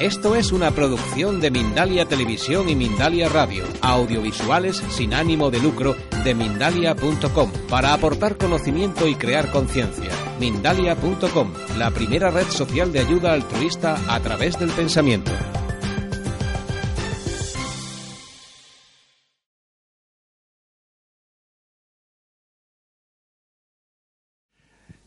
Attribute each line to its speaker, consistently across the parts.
Speaker 1: Esto es una producción de Mindalia Televisión y Mindalia Radio, audiovisuales sin ánimo de lucro de mindalia.com, para aportar conocimiento y crear conciencia. Mindalia.com, la primera red social de ayuda altruista a través del pensamiento.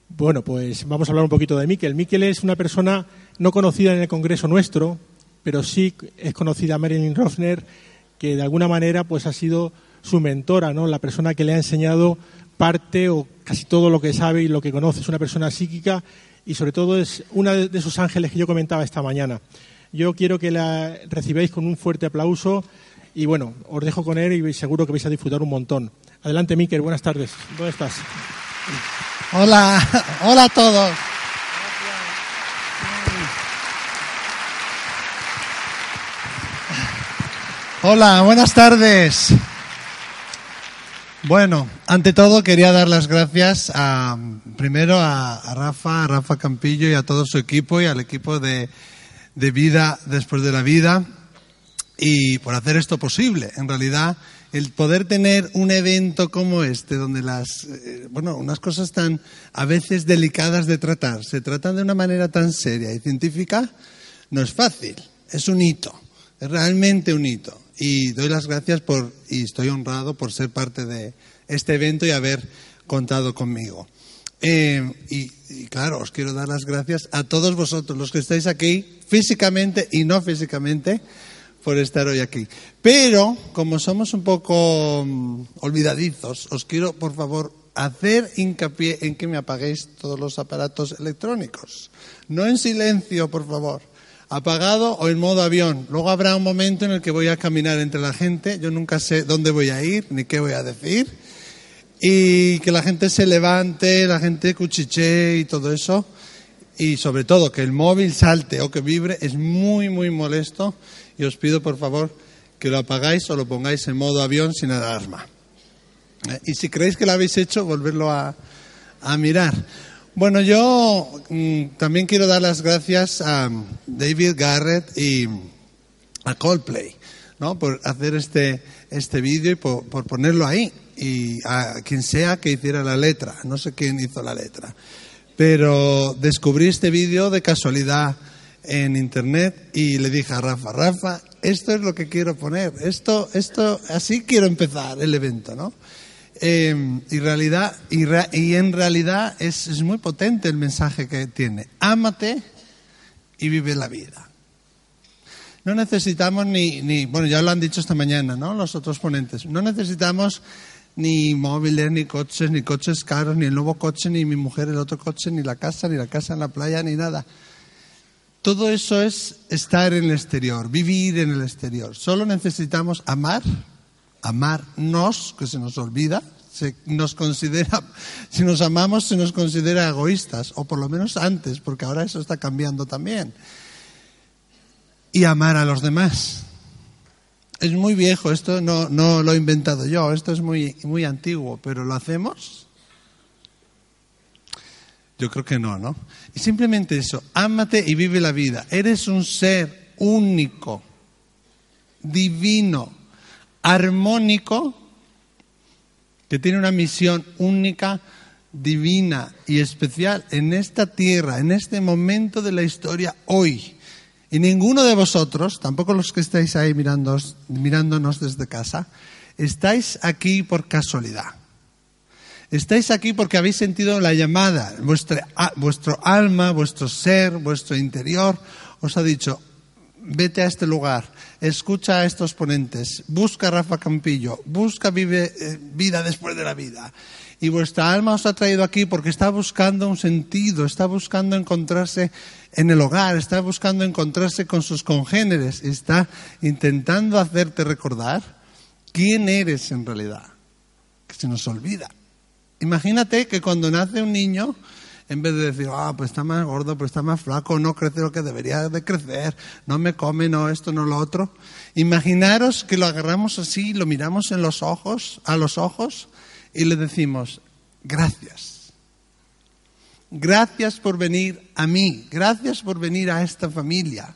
Speaker 2: Bueno, pues vamos a hablar un poquito de Miquel. Miquel es una persona no conocida en el Congreso nuestro, pero sí es conocida Marilyn Rofner, que de alguna manera pues ha sido su mentora, ¿no? La persona que le ha enseñado parte o casi todo lo que sabe y lo que conoce. Es una persona psíquica y sobre todo es una de esos ángeles que yo comentaba esta mañana. Yo quiero que la recibáis con un fuerte aplauso y bueno, os dejo con él y seguro que vais a disfrutar un montón. Adelante, Miquel, buenas tardes. ¿Dónde estás?
Speaker 3: Hola, hola a todos. Hola, buenas tardes. Bueno, ante todo quería dar las gracias a, primero a, Rafa, a Rafa Campillo y a todo su equipo y al equipo de, de Vida después de la Vida y por hacer esto posible. En realidad, el poder tener un evento como este, donde las, eh, bueno, unas cosas tan a veces delicadas de tratar, se tratan de una manera tan seria y científica, no es fácil, es un hito, es realmente un hito y doy las gracias por, y estoy honrado por ser parte de este evento y haber contado conmigo. Eh, y, claro, os quiero dar las gracias a todos vosotros, los que estáis aquí físicamente y no físicamente, por estar hoy aquí. Pero, como somos un poco mm, olvidadizos, os quiero, por favor, hacer hincapié en que me apaguéis todos los aparatos electrónicos. No en silencio, por favor apagado o en modo avión. Luego habrá un momento en el que voy a caminar entre la gente, yo nunca sé dónde voy a ir ni qué voy a decir, y que la gente se levante, la gente cuchiche y todo eso, y sobre todo que el móvil salte o que vibre es muy, muy molesto, y os pido por favor que lo apagáis o lo pongáis en modo avión sin alarma. Eh, y si creéis que lo habéis hecho, volverlo a, a mirar. Bueno, yo mm, también quiero dar las gracias a David Garrett y a Coldplay, ¿no? Por hacer este, este vídeo y por, ponerlo ahí. Y a quien sea que hiciera la letra. No sé quién hizo la letra. Pero descubrí este vídeo de casualidad en internet y le dije a Rafa, Rafa, esto es lo que quiero poner. Esto, esto, así quiero empezar el evento, ¿no? Eh, y, realidad, y, en realidad es, muy potente el mensaje que tiene. Ámate y vive la vida. No necesitamos ni, ni, bueno, ya lo han dicho esta mañana, ¿no? Los otros ponentes. No necesitamos ni móviles, ni coches, ni coches caros, ni el nuevo coche, ni mi mujer el otro coche, ni la casa, ni la casa en la playa, ni nada. Todo eso es estar en el exterior, vivir en el exterior. Solo necesitamos amar amarnos, que se nos olvida, se nos considera, si nos amamos se nos considera egoístas, o por lo menos antes, porque ahora eso está cambiando también. Y amar a los demás. Es muy viejo, esto no, no lo he inventado yo, esto es muy, muy antiguo, pero ¿lo hacemos? Yo creo que no, ¿no? Y simplemente eso, ámate y vive la vida. Eres un ser único, divino, armónico que tiene una misión única, divina y especial en esta tierra, en este momento de la historia hoy. Y ninguno de vosotros, tampoco los que estáis ahí mirándonos, mirándonos desde casa, estáis aquí por casualidad. Estáis aquí porque habéis sentido la llamada. vuestro alma, vuestro ser, vuestro interior os ha dicho, vete a este lugar, escucha a estos ponentes, busca a Rafa Campillo, busca vive, eh, vida después de la vida. Y vuestra alma os ha traído aquí porque está buscando un sentido, está buscando encontrarse en el hogar, está buscando encontrarse con sus congéneres, está intentando hacerte recordar quién eres en realidad, que se nos olvida. Imagínate que cuando nace un niño, en vez de decir, ah, pues está más gordo, pues está más flaco, no crece lo que debería de crecer, no me come, no esto, no lo otro. Imaginaros que lo agarramos así, lo miramos en los ojos, a los ojos, y le decimos, gracias. Gracias por venir a mí, gracias por venir a esta familia.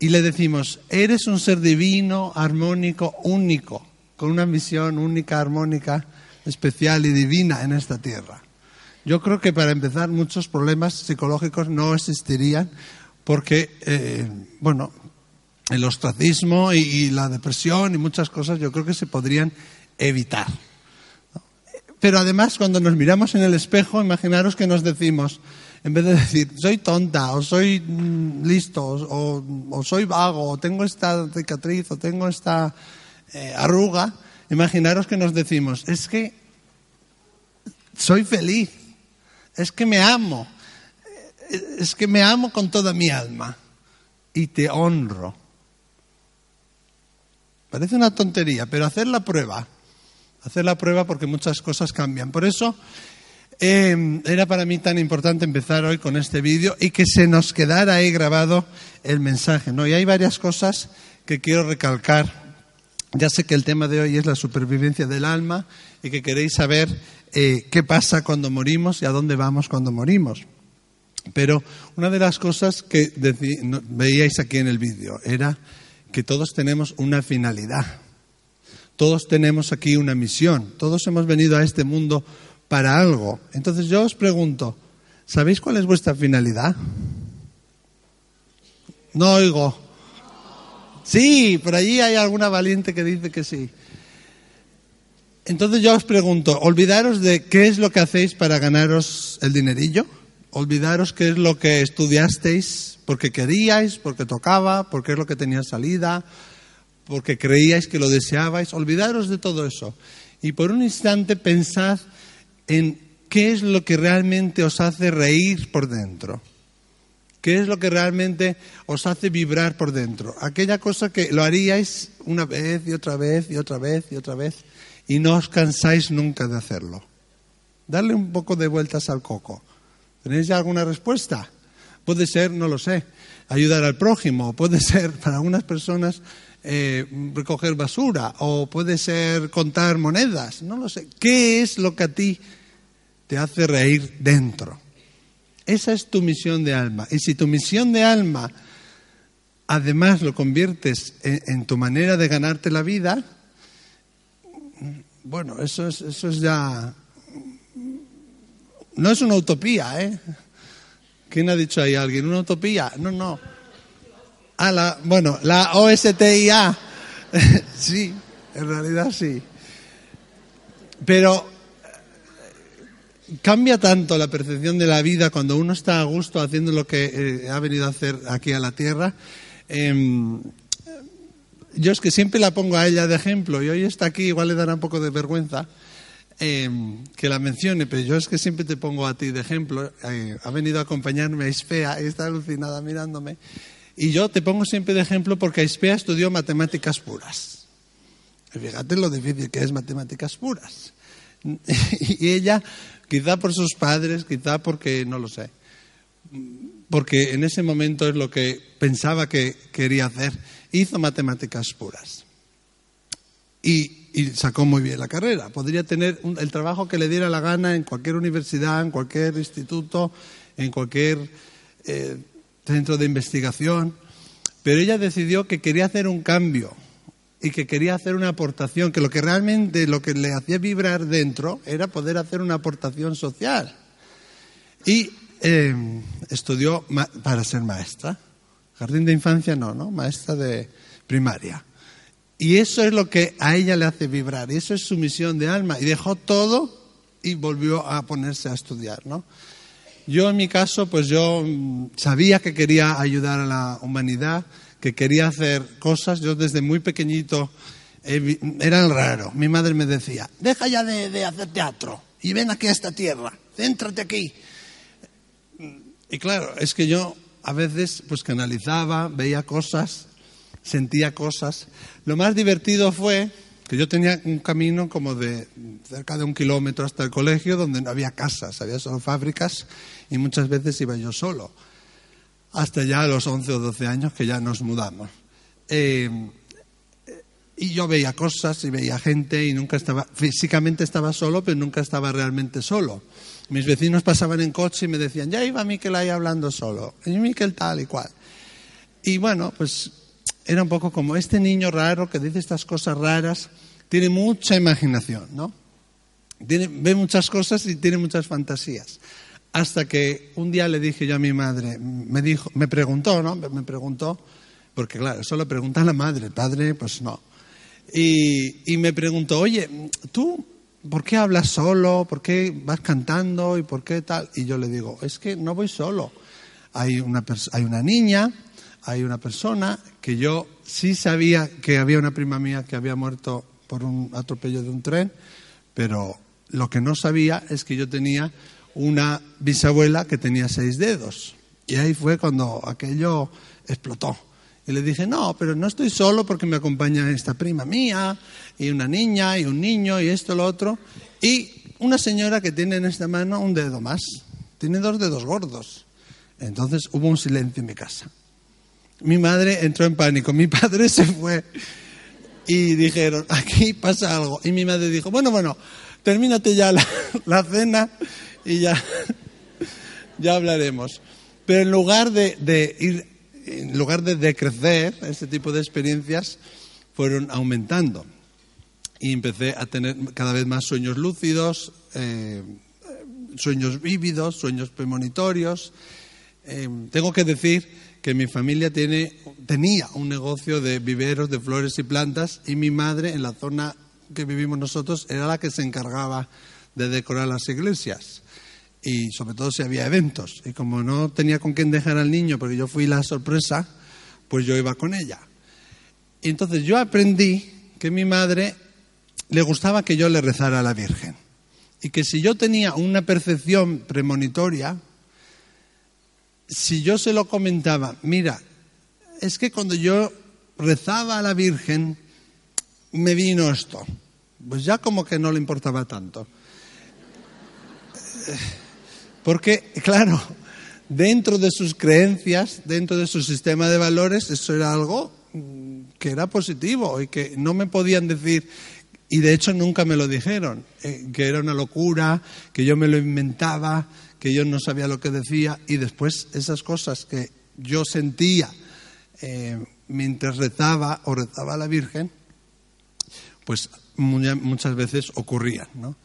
Speaker 3: y le decimos, eres un ser divino, armónico, único, con una misión única, armónica, especial y divina en esta tierra. Yo creo que para empezar muchos problemas psicológicos no existirían porque, eh, bueno, el ostracismo y, la depresión y muchas cosas yo creo que se podrían evitar. Pero además cuando nos miramos en el espejo, imaginaros que nos decimos, en vez de decir, soy tonta, o soy mm, listo, o, soy vago, o tengo esta cicatriz, o tengo esta eh, arruga, imaginaros que nos decimos, es que soy feliz, es que me amo, es que me amo con toda mi alma y te honro. Parece una tontería, pero hacer la prueba, hacer la prueba porque muchas cosas cambian. Por eso Em, era para mí tan importante empezar hoy con este vídeo y que se nos quedara ahí grabado el mensaje. ¿no? Y hay varias cosas que quiero recalcar. Ya sé que el tema de hoy es la supervivencia del alma y que queréis saber eh, qué pasa cuando morimos y a dónde vamos cuando morimos. Pero una de las cosas que veíais aquí en el vídeo era que todos tenemos una finalidad. Todos tenemos aquí una misión. Todos hemos venido a este mundo para algo. Entonces yo os pregunto, ¿sabéis cuál es vuestra finalidad? No oigo. Sí, por allí hay alguna valiente que dice que sí. Entonces yo os pregunto, olvidaros de qué es lo que hacéis para ganaros el dinerillo, olvidaros qué es lo que estudiasteis porque queríais, porque tocaba, porque es lo que tenía salida, porque creíais que lo deseabais, olvidaros de todo eso. Y por un instante pensad en qué es lo que realmente os hace reír por dentro. ¿Qué es lo que realmente os hace vibrar por dentro? Aquella cosa que lo haríais una vez y otra vez y otra vez y otra vez y no os cansáis nunca de hacerlo. Darle un poco de vueltas al coco. ¿Tenéis ya alguna respuesta? Puede ser, no lo sé, ayudar al prójimo, puede ser para algunas personas eh, recoger basura o puede ser contar monedas, no lo sé. ¿Qué es lo que a ti te hace reír dentro? Esa es tu misión de alma. Y si tu misión de alma además lo conviertes en, tu manera de ganarte la vida, bueno, eso es, eso es ya... No es una utopía, ¿eh? ¿Quién ha dicho ahí alguien? ¿Una utopía? No, no. Ah, la, bueno, la OSTIA. sí, en realidad sí. Pero cambia tanto la percepción de la vida cuando uno está a gusto haciendo lo que eh, ha venido a hacer aquí a la Tierra. Em, yo es que siempre la pongo a ella de ejemplo y hoy está aquí, igual le dará un poco de vergüenza em, que la mencione, pero yo es que siempre te pongo a ti de ejemplo. Eh, ha venido a acompañarme a Isfea y está alucinada mirándome. Y yo te pongo siempre de ejemplo porque Aispea estudió matemáticas puras. fíjate lo difícil que es matemáticas puras. Y ella, quizá por sus padres, quizá porque, no lo sé, porque en ese momento es lo que pensaba que quería hacer, hizo matemáticas puras. Y, sacó muy bien la carrera. Podría tener el trabajo que le diera la gana en cualquier universidad, en cualquier instituto, en cualquier eh, centro de investigación, pero ella decidió que quería hacer un cambio y que quería hacer una aportación, que lo que realmente lo que le hacía vibrar dentro era poder hacer una aportación social. Y eh, estudió para ser maestra. Jardín de infancia no, ¿no? Maestra de primaria. Y eso es lo que a ella le hace vibrar, y eso es su misión de alma. Y dejó todo y volvió a ponerse a estudiar, ¿no? Yo en mi caso, pues yo mm, sabía que quería ayudar a la humanidad, que quería hacer cosas. Yo desde muy pequeñito era raro. Mi madre me decía, deja ya de, hacer teatro y ven aquí a esta tierra, céntrate aquí. Y claro, es que yo a veces pues canalizaba, veía cosas, sentía cosas. Lo más divertido fue que yo tenía un camino como de cerca de un kilómetro hasta el colegio donde no había casas, había solo fábricas y muchas veces iba yo solo, hasta ya los 11 o 12 años que ya nos mudamos. Eh, y yo veía cosas y veía gente y nunca estaba, físicamente estaba solo, pero nunca estaba realmente solo. Mis vecinos pasaban en coche y me decían, ya iba Miquel ahí hablando solo, y Miquel tal y cual. Y bueno, pues era un poco como este niño raro que dice estas cosas raras, tiene mucha imaginación, ¿no? Tiene, ve muchas cosas y tiene muchas fantasías. Hasta que un día le dije yo a mi madre, me dijo, me preguntó, ¿no? Me preguntó, porque claro, eso lo pregunta la madre, el padre, pues no. Y, y me preguntó, oye, ¿tú por qué hablas solo? ¿Por qué vas cantando? ¿Y por qué tal? Y yo le digo, es que no voy solo. Hay una, hay una niña, hay una persona que yo sí sabía que había una prima mía que había muerto por un atropello de un tren, pero lo que no sabía es que yo tenía una bisabuela que tenía seis dedos. Y ahí fue cuando aquello explotó. Y le dije, no, pero no estoy solo porque me acompaña esta prima mía, y una niña, y un niño, y esto, lo otro. Y una señora que tiene en esta mano un dedo más. Tiene dos dedos gordos. Entonces hubo un silencio en mi casa. Mi madre entró en pánico, mi padre se fue. Y dijeron, aquí pasa algo. Y mi madre dijo, bueno, bueno, termínate ya la, la cena y ya, ya hablaremos. Pero en lugar de, ir, en lugar de decrecer, ese tipo de experiencias fueron aumentando. Y empecé a tener cada vez más sueños lúcidos, eh, sueños vívidos, sueños premonitorios. Eh, tengo que decir que mi familia tiene, tenía un negocio de viveros de flores y plantas y mi madre en la zona que vivimos nosotros era la que se encargaba de decorar las iglesias y sobre todo si había eventos. Y como no tenía con quién dejar al niño, porque yo fui la sorpresa, pues yo iba con ella. Y entonces yo aprendí que mi madre le gustaba que yo le rezara a la Virgen. Y que si yo tenía una percepción premonitoria, si yo se lo comentaba, mira, es que cuando yo rezaba a la Virgen, me vino esto. Pues ya como que no le importaba tanto. Porque, claro, dentro de sus creencias, dentro de su sistema de valores, eso era algo mm, que era positivo y que no me podían decir, y de hecho nunca me lo dijeron, eh, que era una locura, que yo me lo inventaba, que yo no sabía lo que decía, y después esas cosas que yo sentía eh, mientras rezaba o rezaba a la Virgen, pues muchas veces ocurrían, ¿no?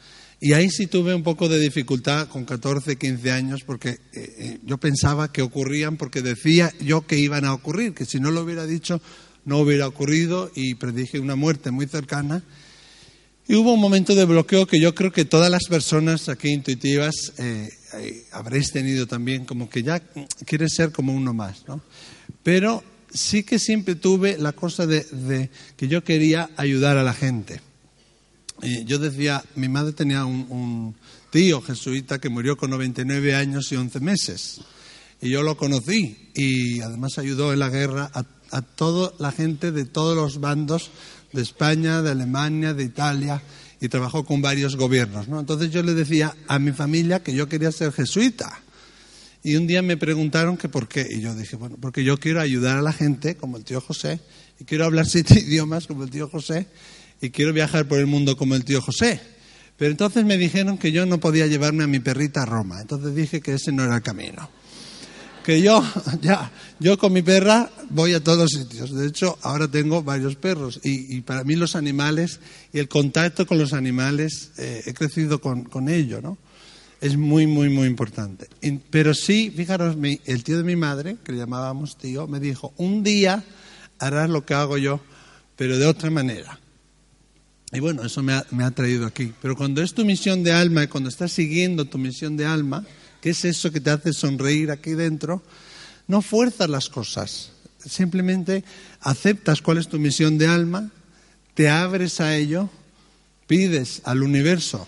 Speaker 3: Y ahí sí tuve un poco de dificultad con 14, 15 años porque eh, eh, yo pensaba que ocurrían porque decía yo que iban a ocurrir, que si no lo hubiera dicho no hubiera ocurrido y predije una muerte muy cercana. Y hubo un momento de bloqueo que yo creo que todas las personas aquí intuitivas eh, habréis tenido también, como que ya quieres ser como uno más, ¿no? Pero sí que siempre tuve la cosa de que yo quería ayudar a la gente yo decía, mi madre tenía un, tío jesuita que murió con 99 años y 11 meses. Y yo lo conocí y además ayudó en la guerra a, toda la gente de todos los bandos de España, de Alemania, de Italia y trabajó con varios gobiernos. Entonces yo le decía a mi familia que yo quería ser jesuita. Y un día me preguntaron que por qué. Y yo dije, bueno, porque yo quiero ayudar a la gente como el tío José y quiero hablar siete idiomas como el tío José y quiero viajar por el mundo como el tío José. Pero entonces me dijeron que yo no podía llevarme a mi perrita a Roma. Entonces dije que ese no era el camino. Que yo, ya, yo con mi perra voy a todos sitios. De hecho, ahora tengo varios perros. Y, para mí los animales y el contacto con los animales, eh, he crecido con, con ello, ¿no? Es muy, muy, muy importante. pero sí, fijaros, el tío de mi madre, que le llamábamos tío, me dijo, un día harás lo que hago yo, pero de otra manera. Y bueno, eso me ha, traído aquí. Pero cuando es tu misión de alma y cuando estás siguiendo tu misión de alma, que es eso que te hace sonreír aquí dentro, no fuerzas las cosas. Simplemente aceptas cuál es tu misión de alma, te abres a ello, pides al universo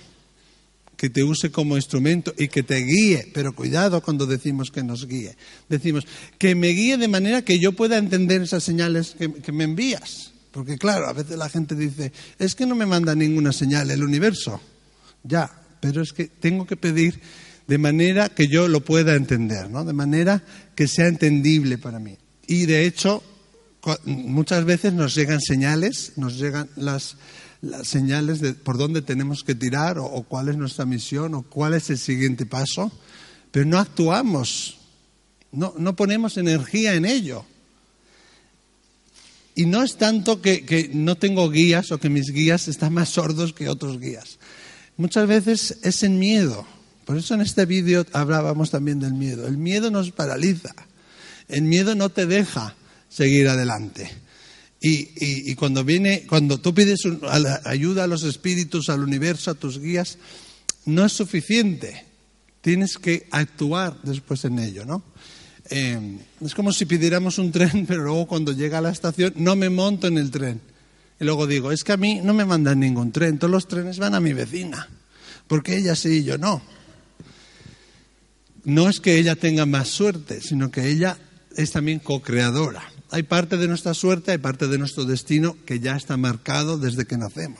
Speaker 3: que te use como instrumento y que te guíe, pero cuidado cuando decimos que nos guíe. Decimos que me guíe de manera que yo pueda entender esas señales que me envías. Porque claro, a veces la gente dice, es que no me manda ninguna señal el universo. Ya, pero es que tengo que pedir de manera que yo lo pueda entender, ¿no? De manera que sea entendible para mí. Y de hecho, muchas veces nos llegan señales, nos llegan las, señales de por dónde tenemos que tirar o, cuál es nuestra misión o cuál es el siguiente paso, pero no actuamos, no ponemos energía en ello. Y no es tanto que, que no tengo guías o que mis guías están más sordos que otros guías. Muchas veces es en miedo. Por eso en este vídeo hablábamos también del miedo. El miedo nos paraliza. El miedo no te deja seguir adelante. Y, cuando viene, cuando tú pides ayuda a los espíritus, al universo, a tus guías, no es suficiente. Tienes que actuar después en ello, ¿no? Eh, es como si pidiéramos un tren, pero luego cuando llega a la estación no me monto en el tren. Y luego digo, es que a mí no me mandan ningún tren, todos los trenes van a mi vecina, porque ella sí y yo no. No es que ella tenga más suerte, sino que ella es también co-creadora hay parte de nuestra suerte, hay parte de nuestro destino que ya está marcado desde que nacemos.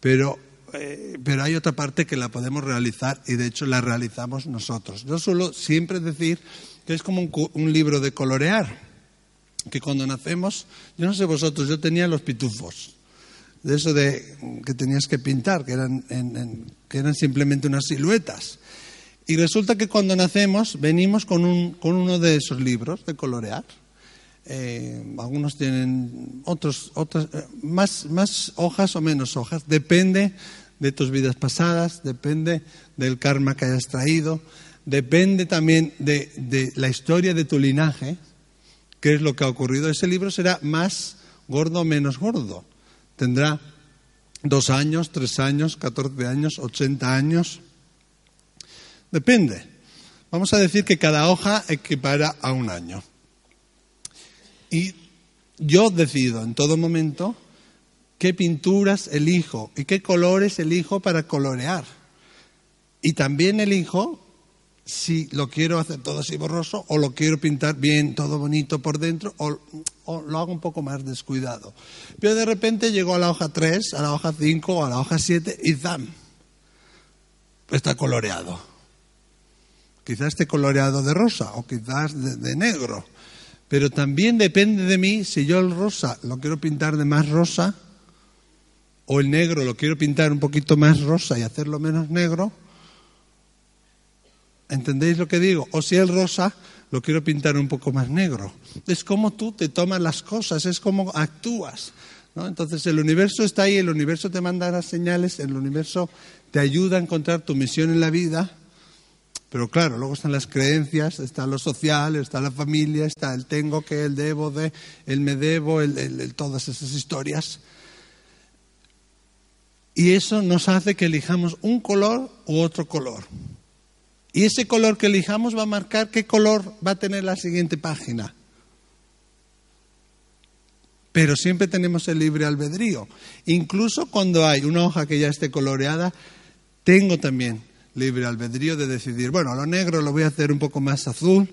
Speaker 3: Pero, eh, pero hay otra parte que la podemos realizar y de hecho la realizamos nosotros. Yo suelo siempre decir que es como un, libro de colorear, que cuando nacemos, yo no sé vosotros, yo tenía los pitufos, de eso de que tenías que pintar, que eran, que eran simplemente unas siluetas. Y resulta que cuando nacemos venimos con, un, con uno de esos libros de colorear eh, algunos tienen otros, otras, eh, más, más hojas o menos hojas. Depende de tus vidas pasadas, depende del karma que hayas traído, depende también de, la historia de tu linaje, qué es lo que ha ocurrido. Ese libro será más gordo o menos gordo. Tendrá dos años, tres años, catorce años, ochenta años. Depende. Vamos a decir que cada hoja equipara a un año. Y yo decido en todo momento qué pinturas elijo y qué colores elijo para colorear. Y también elijo si lo quiero hacer todo así borroso o lo quiero pintar bien, todo bonito por dentro o, lo hago un poco más descuidado. Pero de repente llego a la hoja 3, a la hoja 5 o a la hoja 7 y ¡zam! Está coloreado. Quizás esté coloreado de rosa o quizás de negro. Pero también depende de mí si yo el rosa lo quiero pintar de más rosa o el negro lo quiero pintar un poquito más rosa y hacerlo menos negro. ¿Entendéis lo que digo? O si el rosa lo quiero pintar un poco más negro. Es como tú te tomas las cosas, es como actúas. Entonces el universo está ahí, el universo te manda las señales, el universo te ayuda a encontrar tu misión en la vida pero claro, luego están las creencias, está lo social, está la familia, está el tengo que, el debo de, el me debo, el, todas esas historias. Y eso nos hace que elijamos un color u otro color. Y ese color que elijamos va a marcar qué color va a tener la siguiente página. Pero siempre tenemos el libre albedrío. Incluso cuando hay una hoja que ya esté coloreada, tengo también libre albedrío de decidir, bueno, lo negro lo voy a hacer un poco más azul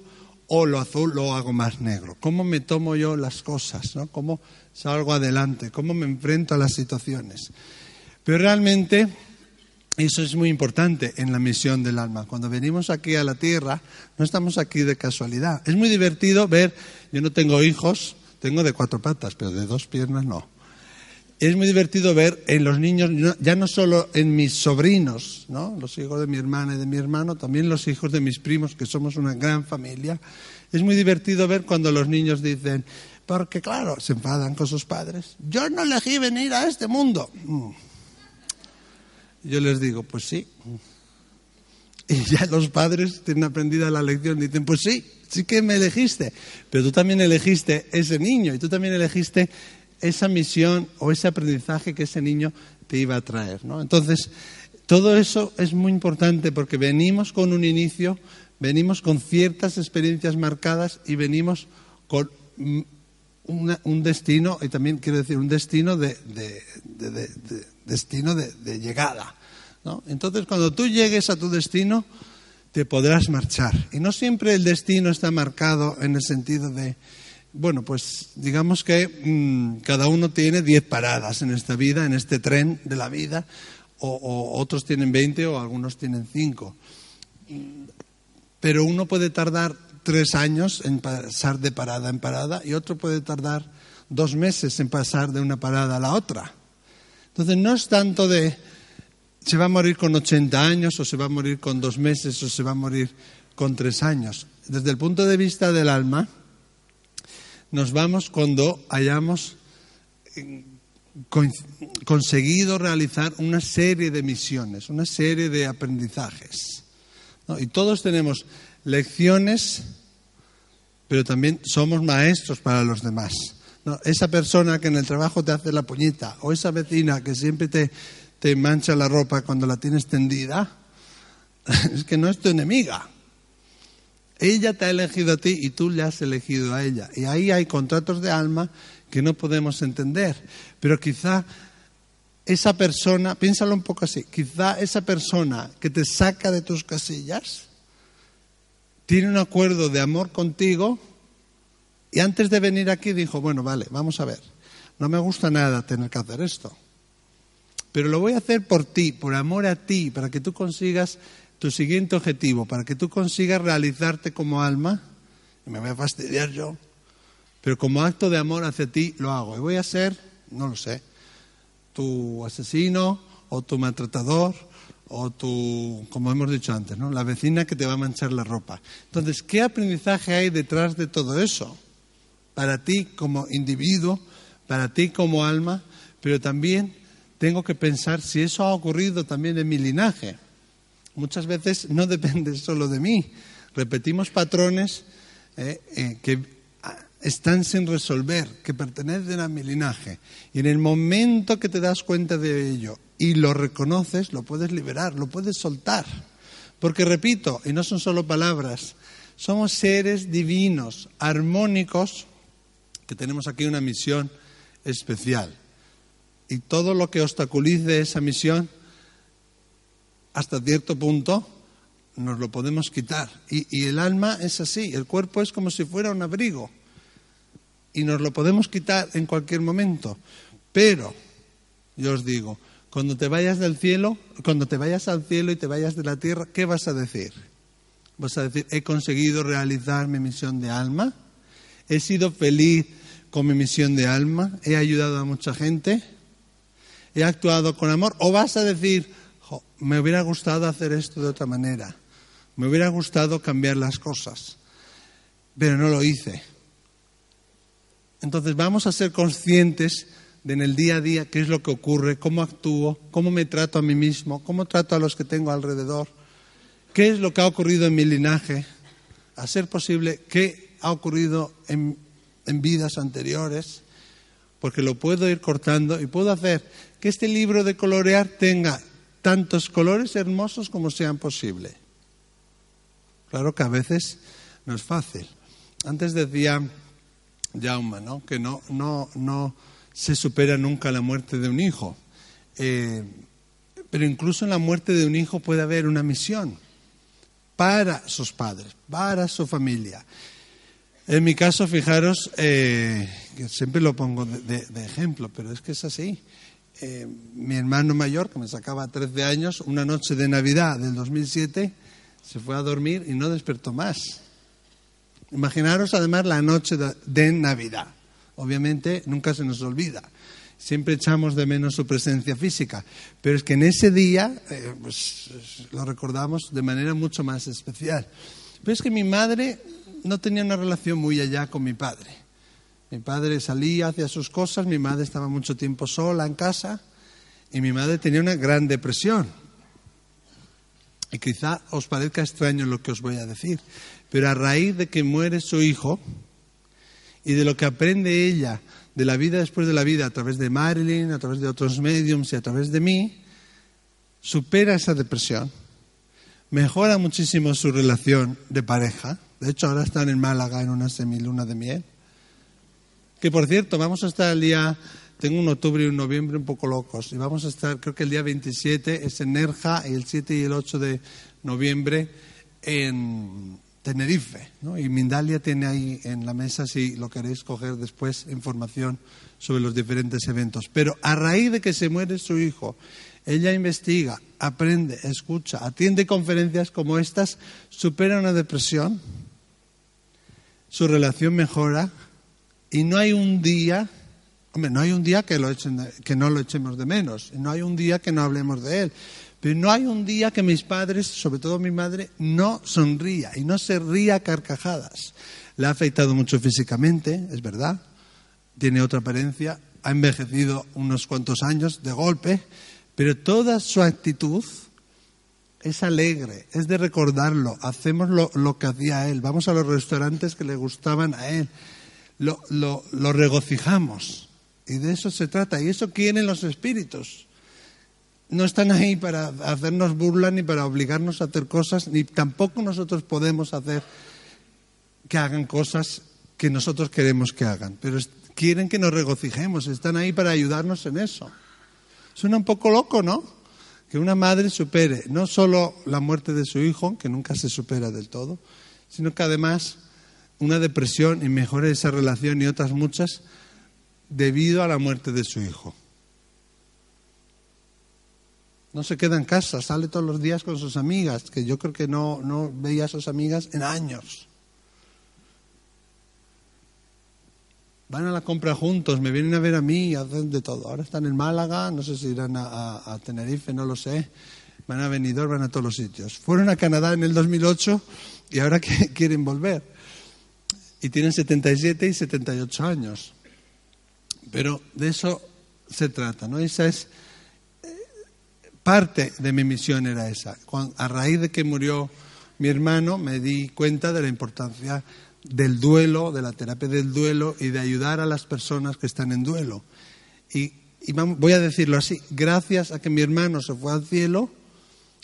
Speaker 3: o lo azul lo hago más negro. ¿Cómo me tomo yo las cosas? ¿no? ¿Cómo salgo adelante? ¿Cómo me enfrento a las situaciones? Pero realmente eso es muy importante en la misión del alma. Cuando venimos aquí a la tierra, no estamos aquí de casualidad. Es muy divertido ver, yo no tengo hijos, tengo de cuatro patas, pero de dos piernas no es muy divertido ver en los niños, ya no solo en mis sobrinos, ¿no? los hijos de mi hermana y de mi hermano, también los hijos de mis primos, que somos una gran familia. Es muy divertido ver cuando los niños dicen, porque claro, se enfadan con sus padres. Yo no elegí venir a este mundo. Mm. Yo les digo, pues sí. Y ya los padres tienen aprendida la lección, dicen, pues sí, sí que me elegiste, pero tú también elegiste ese niño y tú también elegiste esa misión o ese aprendizaje que ese niño te iba a traer. ¿no? Entonces, todo eso es muy importante porque venimos con un inicio, venimos con ciertas experiencias marcadas y venimos con un destino, y también quiero decir, un destino de, destino de, llegada. ¿no? Entonces, cuando tú llegues a tu destino, te podrás marchar. Y no siempre el destino está marcado en el sentido de bueno, pues digamos que mm, cada uno tiene 10 paradas en esta vida, en este tren de la vida, o, otros tienen 20 o algunos tienen 5. Pero uno puede tardar tres años en pasar de parada en parada y otro puede tardar dos meses en pasar de una parada a la otra. Entonces no es tanto de se va a morir con 80 años o se va a morir con dos meses o se va a morir con tres años. Desde el punto de vista del alma, nos vamos cuando hayamos conseguido realizar una serie de misiones, una serie de aprendizajes. Y todos tenemos lecciones, pero también somos maestros para los demás. Esa persona que en el trabajo te hace la puñita, o esa vecina que siempre te, te mancha la ropa cuando la tienes tendida, es que no es tu enemiga. Ella te ha elegido a ti y tú le has elegido a ella. Y ahí hay contratos de alma que no podemos entender. Pero quizá esa persona, piénsalo un poco así, quizá esa persona que te saca de tus casillas tiene un acuerdo de amor contigo y antes de venir aquí dijo, bueno, vale, vamos a ver, no me gusta nada tener que hacer esto, pero lo voy a hacer por ti, por amor a ti, para que tú consigas tu siguiente objetivo, para que tú consigas realizarte como alma, y me voy a fastidiar yo, pero como acto de amor hacia ti lo hago, y voy a ser, no lo sé, tu asesino o tu maltratador o tu, como hemos dicho antes, ¿no? la vecina que te va a manchar la ropa. Entonces, ¿qué aprendizaje hay detrás de todo eso? Para ti como individuo, para ti como alma, pero también tengo que pensar si eso ha ocurrido también en mi linaje. Muchas veces no depende solo de mí. Repetimos patrones eh, eh, que están sin resolver, que pertenecen a mi linaje. Y en el momento que te das cuenta de ello y lo reconoces, lo puedes liberar, lo puedes soltar. Porque repito, y no son solo palabras, somos seres divinos, armónicos, que tenemos aquí una misión especial. Y todo lo que obstaculice esa misión, hasta cierto punto, nos lo podemos quitar. Y, y el alma es así, el cuerpo es como si fuera un abrigo y nos lo podemos quitar en cualquier momento. Pero, yo os digo, cuando te vayas del cielo, cuando te vayas al cielo y te vayas de la tierra, ¿qué vas a decir? Vas a decir, he conseguido realizar mi misión de alma, he sido feliz con mi misión de alma, he ayudado a mucha gente, he actuado con amor, o vas a decir, me hubiera gustado hacer esto de otra manera, me hubiera gustado cambiar las cosas, pero no lo hice entonces vamos a ser conscientes de en el día a día qué es lo que ocurre, cómo actúo, cómo me trato a mí mismo, cómo trato a los que tengo alrededor, qué es lo que ha ocurrido en mi linaje, a ser posible qué ha ocurrido en, en vidas anteriores, porque lo puedo ir cortando y puedo hacer que este libro de colorear tenga tantos colores hermosos como sean posible. Claro que a veces no es fácil. Antes decía Jauma, ¿no? que no, no, no se supera nunca la muerte de un hijo. Eh, pero incluso en la muerte de un hijo puede haber una misión para sus padres, para su familia. En mi caso, fijaros, eh, que siempre lo pongo de, ejemplo, pero es que es así. Eh, mi hermano mayor, que me sacaba 13 años, una noche de Navidad del 2007, se fue a dormir y no despertó más. Imaginaros además la noche de Navidad. Obviamente nunca se nos olvida. Siempre echamos de menos su presencia física, pero es que en ese día eh, pues, lo recordamos de manera mucho más especial. Pero es que mi madre no tenía una relación muy allá con mi padre. Mi padre salía hacia sus cosas, mi madre estaba mucho tiempo sola en casa y mi madre tenía una gran depresión. Y quizá os parezca extraño lo que os voy a decir, pero a raíz de que muere su hijo y de lo que aprende ella de la vida después de la vida a través de Marilyn, a través de otros mediums y a través de mí, supera esa depresión, mejora muchísimo su relación de pareja. De hecho, ahora están en Málaga en una semiluna de miel. Que por cierto, vamos a estar el día, tengo un octubre y un noviembre un poco locos, y vamos a estar, creo que el día 27 es en Nerja y el 7 y el 8 de noviembre en Tenerife. ¿no? Y Mindalia tiene ahí en la mesa, si lo queréis coger después, información sobre los diferentes eventos. Pero a raíz de que se muere su hijo, ella investiga, aprende, escucha, atiende conferencias como estas, supera una depresión, su relación mejora y no hay un día, hombre, no hay un día que, lo echen, que no lo echemos de menos, no hay un día que no hablemos de él, pero no hay un día que mis padres, sobre todo mi madre, no sonría y no se ría a carcajadas. Le ha afectado mucho físicamente, es verdad, tiene otra apariencia, ha envejecido unos cuantos años de golpe, pero toda su actitud es alegre, es de recordarlo. Hacemos lo, que hacía él, vamos a los restaurantes que le gustaban a él, lo, lo, lo regocijamos. Y de eso se trata, y eso quieren los espíritus. No están ahí para hacernos burla ni para obligarnos a hacer cosas, ni tampoco nosotros podemos hacer que hagan cosas que nosotros queremos que hagan, pero quieren que nos regocijemos, están ahí para ayudarnos en eso. Suena un poco loco, ¿no? Que una madre supere no solo la muerte de su hijo, que nunca se supera del todo, sino que además una depresión y mejore esa relación y otras muchas debido a la muerte de su hijo. No se queda en casa, sale todos los días con sus amigas, que yo creo que no, no veía a sus amigas en años. van a la compra juntos, me vienen a ver a mí, hacen de todo. Ahora están en Málaga, no sé si irán a, Tenerife, no lo sé. Van a Benidorm, van a todos los sitios. Fueron a Canadá en el 2008 y ahora quieren volver. Y tienen 77 y 78 años. Pero de eso se trata, ¿no? Esa es parte de mi misión era esa. a raíz de que murió mi hermano me di cuenta de la importancia del duelo, de la terapia del duelo y de ayudar a las personas que están en duelo. Y, voy a decirlo así, gracias a que mi hermano se fue al cielo,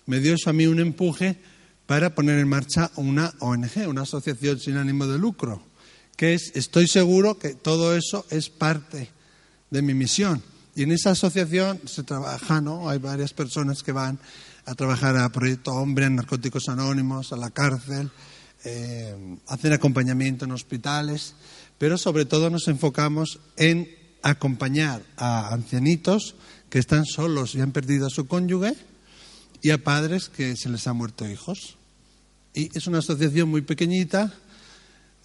Speaker 3: me dio eso a mí un empuje para poner en marcha una ONG, una asociación sin ánimo de lucro, que es, estoy seguro que todo eso es parte de mi misión. Y en esa asociación se trabaja, ¿no? Hay varias personas que van a trabajar a Proyecto Hombre, a Narcóticos Anónimos, a la cárcel, eh, hacen acompañamiento en hospitales, pero sobre todo nos enfocamos en acompañar a ancianitos que están solos y han perdido a su cónyuge y a padres que se les han muerto hijos. Y es una asociación muy pequeñita,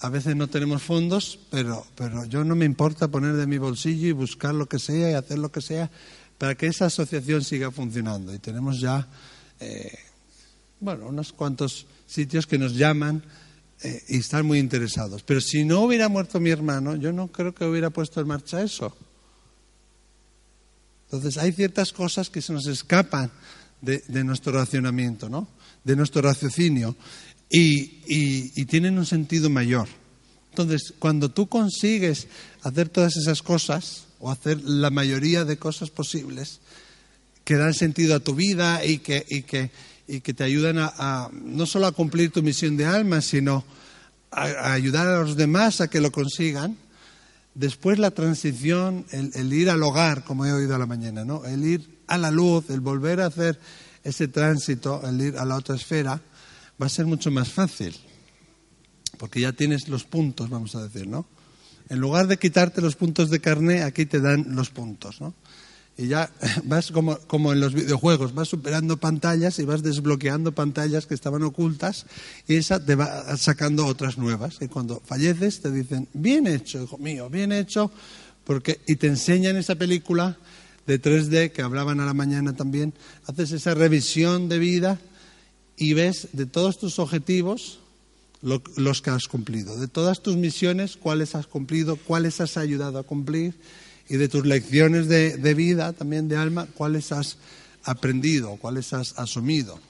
Speaker 3: a veces no tenemos fondos, pero, pero yo no me importa poner de mi bolsillo y buscar lo que sea y hacer lo que sea para que esa asociación siga funcionando. Y tenemos ya, eh, bueno, unos cuantos sitios que nos llaman eh, y están muy interesados. Pero si no hubiera muerto mi hermano, yo no creo que hubiera puesto en marcha eso. Entonces hay ciertas cosas que se nos escapan de, nuestro racionamiento, ¿no? de nuestro raciocinio, y, tienen un sentido mayor. Entonces, cuando tú consigues hacer todas esas cosas, o hacer la mayoría de cosas posibles, que dan sentido a tu vida y que, te ayudan a, no solo a cumplir tu misión de alma, sino a, ayudar a los demás a que lo consigan. Después la transición, el, ir al hogar, como he oído a la mañana, ¿no? el ir a la luz, el volver a hacer ese tránsito, el ir a la otra esfera, va a ser mucho más fácil, porque ya tienes los puntos, vamos a decir, ¿no? En lugar de quitarte los puntos de carne, aquí te dan los puntos, ¿no? y ya vas como, como, en los videojuegos, vas superando pantallas y vas desbloqueando pantallas que estaban ocultas y esa te va sacando otras nuevas. Y cuando falleces te dicen, bien hecho, hijo mío, bien hecho, porque, y te enseñan esa película de 3D que hablaban a la mañana también, haces esa revisión de vida y ves de todos tus objetivos los que has cumplido, de todas tus misiones, cuáles has cumplido, cuáles has ayudado a cumplir y de tus lecciones de, vida, también de alma, cuáles has aprendido, cuáles has asumido.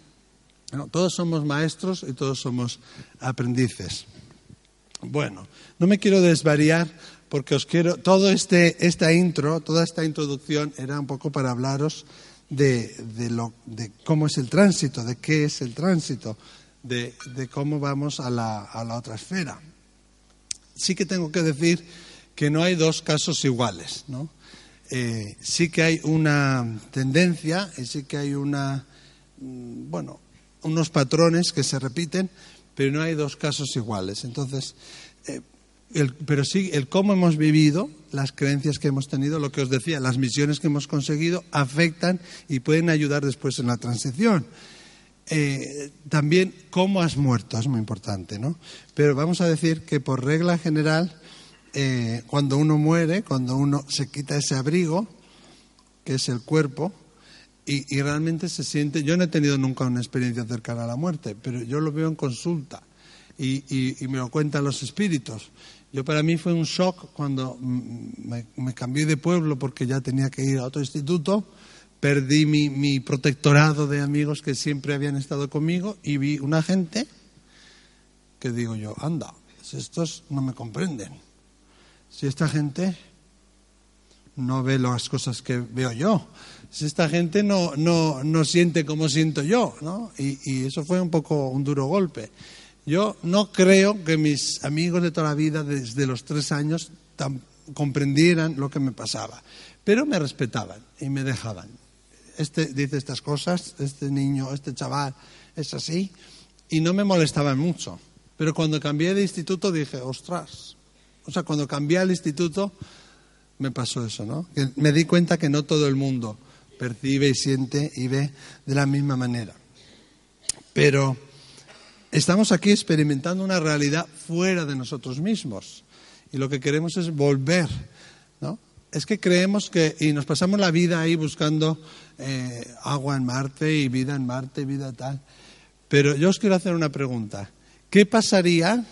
Speaker 3: todos somos maestros y todos somos aprendices. Bueno, no me quiero desvariar porque os quiero, todo este, esta intro, toda esta introducción era un poco para hablaros de, lo, de cómo es el tránsito, de qué es el tránsito, de, de cómo vamos a la, a la otra esfera. Sí que tengo que decir que no hay dos casos iguales, ¿no? Eh, sí que hay una tendencia y sí que hay una, mm, bueno, unos patrones que se repiten, pero no hay dos casos iguales. Entonces, eh, pero sí, el cómo hemos vivido, las creencias que hemos tenido, lo que os decía, las misiones que hemos conseguido, afectan y pueden ayudar después en la transición. Eh, también cómo has muerto es muy importante, ¿no? Pero vamos a decir que por regla general eh, cuando uno muere, cuando uno se quita ese abrigo, que es el cuerpo, y, realmente se siente, yo no he tenido nunca una experiencia cercana a la muerte, pero yo lo veo en consulta y, me lo cuentan los espíritus. Yo para mí fue un shock cuando me, me cambié de pueblo porque ya tenía que ir a otro instituto, perdí mi, protectorado de amigos que siempre habían estado conmigo y vi una gente que digo yo, anda, estos no me comprenden, si esta gente no ve las cosas que veo yo, si esta gente no, no, no siente como siento yo, ¿no? Y, eso fue un poco un duro golpe. Yo no creo que mis amigos de toda la vida, desde los tres años, comprendieran lo que me pasaba, pero me respetaban y me dejaban. Este dice estas cosas, este niño, este chaval es así, y no me molestaban mucho. Pero cuando cambié de instituto dije, ostras, o sea, cuando cambié al instituto me pasó eso, ¿no? Me di cuenta que no todo el mundo percibe y siente y ve de la misma manera. Pero estamos aquí experimentando una realidad fuera de nosotros mismos y lo que queremos es volver, ¿no? Es que creemos que, y nos pasamos la vida ahí buscando eh, agua en Marte y vida en Marte, vida tal. Pero yo os quiero hacer una pregunta. ¿Qué pasaría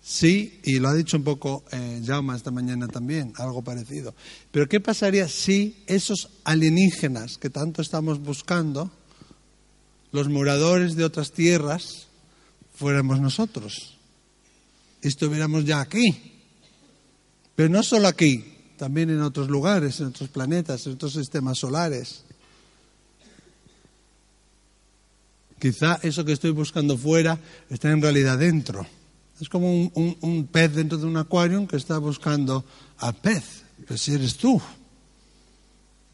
Speaker 3: si, y lo ha dicho un poco eh, Jaume esta mañana también, algo parecido, pero qué pasaría si esos alienígenas que tanto estamos buscando, los moradores de otras tierras, fuéramos nosotros? Y estuviéramos ya aquí. Pero no solo aquí, también en otros lugares, en otros planetas, en otros sistemas solares. Quizá eso que estoy buscando fuera está en realidad dentro. Es como un, un, un pez dentro de un acuario que está buscando al pez. Pues si eres tú.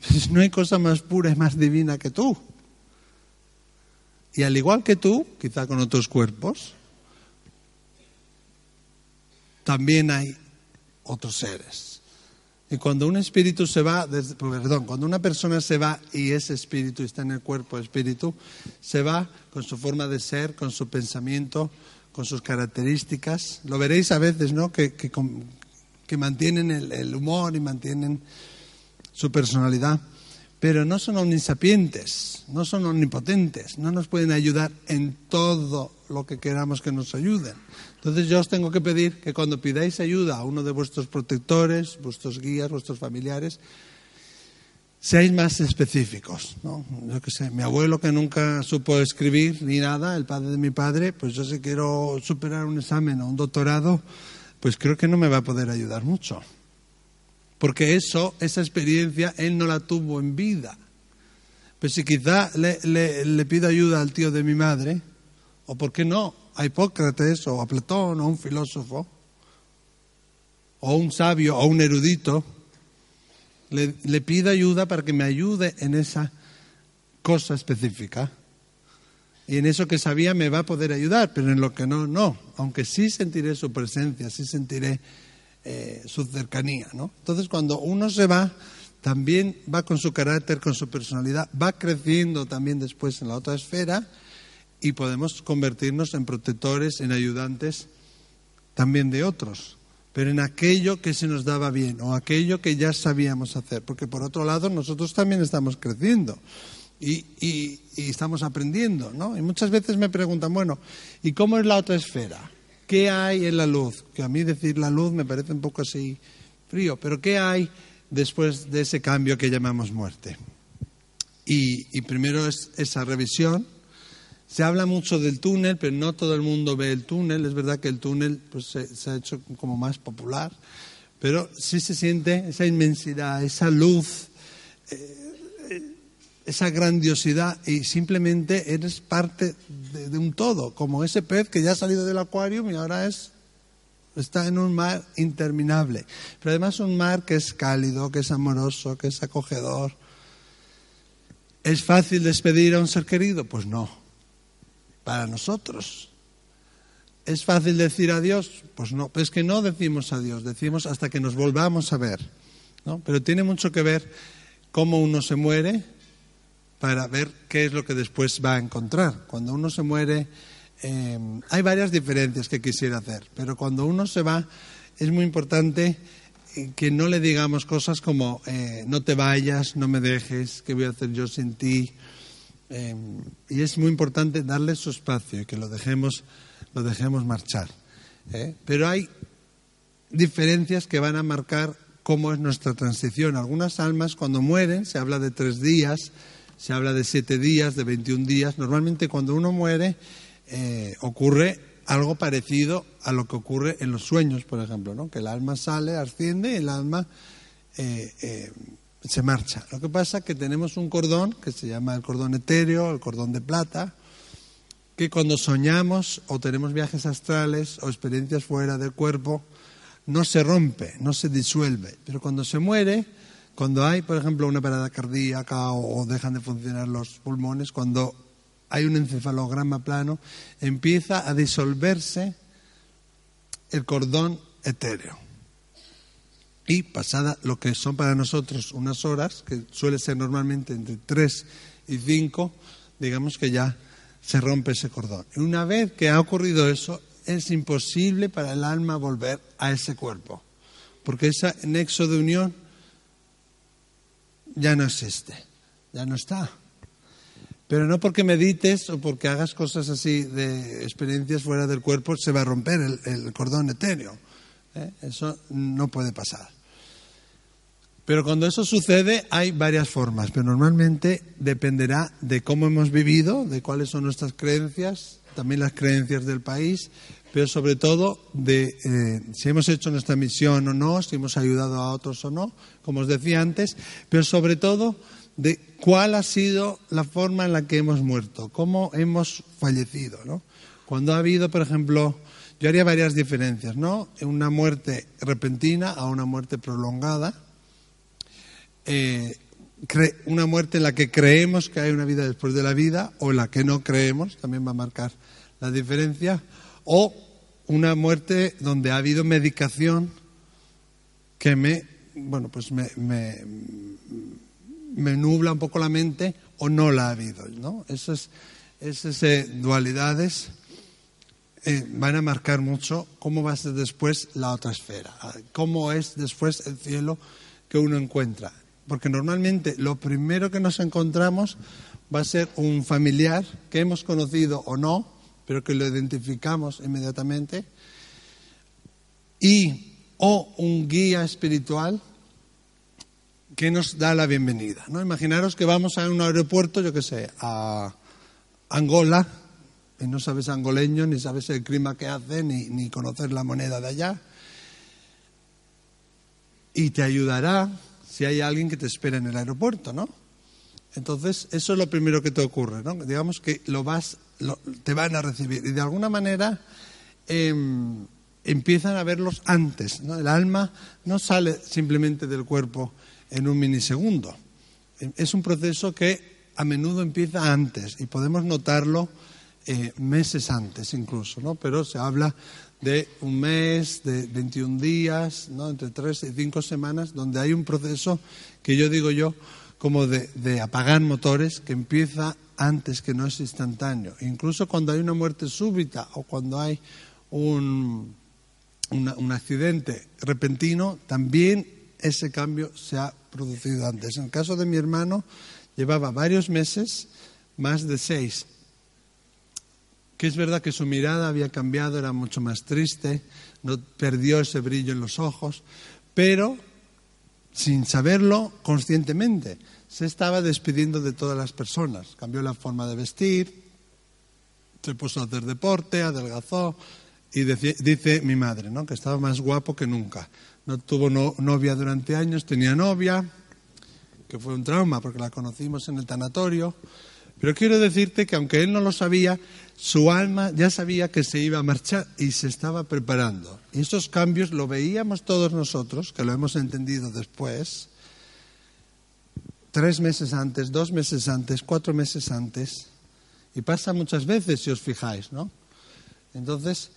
Speaker 3: No hay cosa más pura y más divina que tú. Y al igual que tú, quizá con otros cuerpos, también hay otros seres. Y cuando un espíritu se va, perdón, cuando una persona se va y ese espíritu está en el cuerpo espíritu, se va con su forma de ser, con su pensamiento, con sus características. Lo veréis a veces, ¿no? Que, que, que mantienen el, el, humor y mantienen su personalidad. Pero no son omnisapientes, no son omnipotentes, no nos pueden ayudar en todo lo que queramos que nos ayuden. Entonces yo os tengo que pedir que cuando pidáis ayuda a uno de vuestros protectores, vuestros guías, vuestros familiares, seáis más específicos. ¿no? Yo que sé, mi abuelo que nunca supo escribir ni nada, el padre de mi padre, pues yo si quiero superar un examen o un doctorado, pues creo que no me va a poder ayudar mucho. Porque eso, esa experiencia, él no la tuvo en vida. Pues si quizá le, pido ayuda al tío de mi madre, o por qué no, a Hipócrates o a Platón o a un filósofo o un sabio o un erudito, le, le pido ayuda para que me ayude en esa cosa específica. Y en eso que sabía me va a poder ayudar, pero en lo que no, no. Aunque sí sentiré su presencia, sí sentiré eh, su cercanía. ¿no? Entonces, cuando uno se va, también va con su carácter, con su personalidad, va creciendo también después en la otra esfera y podemos convertirnos en protectores, en ayudantes también de otros, pero en aquello que se nos daba bien o aquello que ya sabíamos hacer, porque por otro lado nosotros también estamos creciendo y, y, y estamos aprendiendo, ¿no? Y muchas veces me preguntan, bueno, ¿y cómo es la otra esfera? ¿Qué hay en la luz? Que a mí decir la luz me parece un poco así frío, pero ¿qué hay después de ese cambio que llamamos muerte? Y, primero es esa revisión se habla mucho del túnel, pero no todo el mundo ve el túnel. Es verdad que el túnel pues, se, se, ha hecho como más popular, pero sí se siente esa inmensidad, esa luz, eh, esa grandiosidad y simplemente eres parte de, un todo, como ese pez que ya ha salido del acuario y ahora es está en un mar interminable. Pero además un mar que es cálido, que es amoroso, que es acogedor. ¿Es fácil despedir a un ser querido? Pues no para nosotros. ¿Es fácil decir adiós? Pues no, es que no decimos adiós, decimos hasta que nos volvamos a ver. ¿no? Pero tiene mucho que ver cómo uno se muere para ver qué es lo que después va a encontrar. Cuando uno se muere, eh, hay varias diferencias que quisiera hacer, pero cuando uno se va es muy importante que no le digamos cosas como eh, no te vayas, no me dejes, ¿qué voy a hacer yo sin ti? Eh, y es muy importante darle su espacio y que lo dejemos, lo dejemos marchar. ¿eh? pero hay diferencias que van a marcar cómo es nuestra transición. Algunas almas cuando mueren, se habla de tres días, se habla de siete días, de 21 días. Normalmente cuando uno muere eh, ocurre algo parecido a lo que ocurre en los sueños, por ejemplo, ¿no? que el alma sale, asciende y el alma eh, eh, se marcha. Lo que pasa es que tenemos un cordón que se llama el cordón etéreo, el cordón de plata, que cuando soñamos o tenemos viajes astrales o experiencias fuera del cuerpo, no se rompe, no se disuelve. Pero cuando se muere, cuando hay, por ejemplo, una parada cardíaca o, dejan de funcionar los pulmones, cuando hay un encefalograma plano, empieza a disolverse el cordón etéreo. Y pasada lo que son para nosotros unas horas, que suele ser normalmente entre 3 y 5, digamos que ya se rompe ese cordón. Y una vez que ha ocurrido eso, es imposible para el alma volver a ese cuerpo, porque ese nexo de unión ya no existe, ya no está. Pero no porque medites o porque hagas cosas así de experiencias fuera del cuerpo se va a romper el, cordón etéreo. ¿eh? Eso no puede pasar. Pero cuando eso sucede hay varias formas, pero normalmente dependerá de cómo hemos vivido, de cuáles son nuestras creencias, también las creencias del país, pero sobre todo de eh, si hemos hecho nuestra misión o no, si hemos ayudado a otros o no, como os decía antes, pero sobre todo de cuál ha sido la forma en la que hemos muerto, cómo hemos fallecido, ¿no? Cuando ha habido, por ejemplo, yo haría varias diferencias, ¿no? Una muerte repentina a una muerte prolongada, eh, una muerte en la que creemos que hay una vida después de la vida o en la que no creemos, también va a marcar la diferencia, o una muerte donde ha habido medicación que me, bueno, pues me, me me nubla un poco la mente o no la ha habido. ¿no? Esas, esas eh, dualidades eh, van a marcar mucho cómo va a ser después la otra esfera, cómo es después el cielo que uno encuentra. Porque normalmente lo primero que nos encontramos va a ser un familiar que hemos conocido o no, pero que lo identificamos inmediatamente, y o un guía espiritual que nos da la bienvenida. ¿no? Imaginaros que vamos a un aeropuerto, yo qué sé, a Angola, y no sabes angoleño, ni sabes el clima que hace, ni, ni conocer la moneda de allá. Y te ayudará si hay alguien que te espera en el aeropuerto, ¿no? Entonces, eso es lo primero que te ocurre, ¿no? Digamos que lo vas, te van a recibir. Y de alguna manera em, empiezan a verlos antes, ¿no? El alma no sale simplemente del cuerpo en un minisegundo. Es un proceso que a menudo empieza antes y podemos notarlo eh, meses antes incluso, ¿no? Pero se habla de un mes, de 21 días, ¿no? entre tres y cinco semanas, donde hay un proceso que yo digo yo como de, apagar motores que empieza antes, que no es instantáneo. Incluso cuando hay una muerte súbita o cuando hay un, un accidente repentino, también ese cambio se ha producido antes. En el caso de mi hermano, llevaba varios meses, más de seis, que es verdad que su mirada había cambiado, era mucho más triste, no perdió ese brillo en los ojos, pero sin saberlo conscientemente, se estaba despidiendo de todas las personas. Cambió la forma de vestir, se puso a hacer deporte, adelgazó, y dice, mi madre, ¿no? que estaba más guapo que nunca no tuvo novia durante años, tenía novia, que fue un trauma porque la conocimos en el tanatorio. Pero quiero decirte que aunque él no lo sabía, su alma ya sabía que se iba a marchar y se estaba preparando. Y esos cambios lo veíamos todos nosotros, que lo hemos entendido después, tres meses antes, dos meses antes, cuatro meses antes. Y pasa muchas veces, si os fijáis, ¿no? Entonces,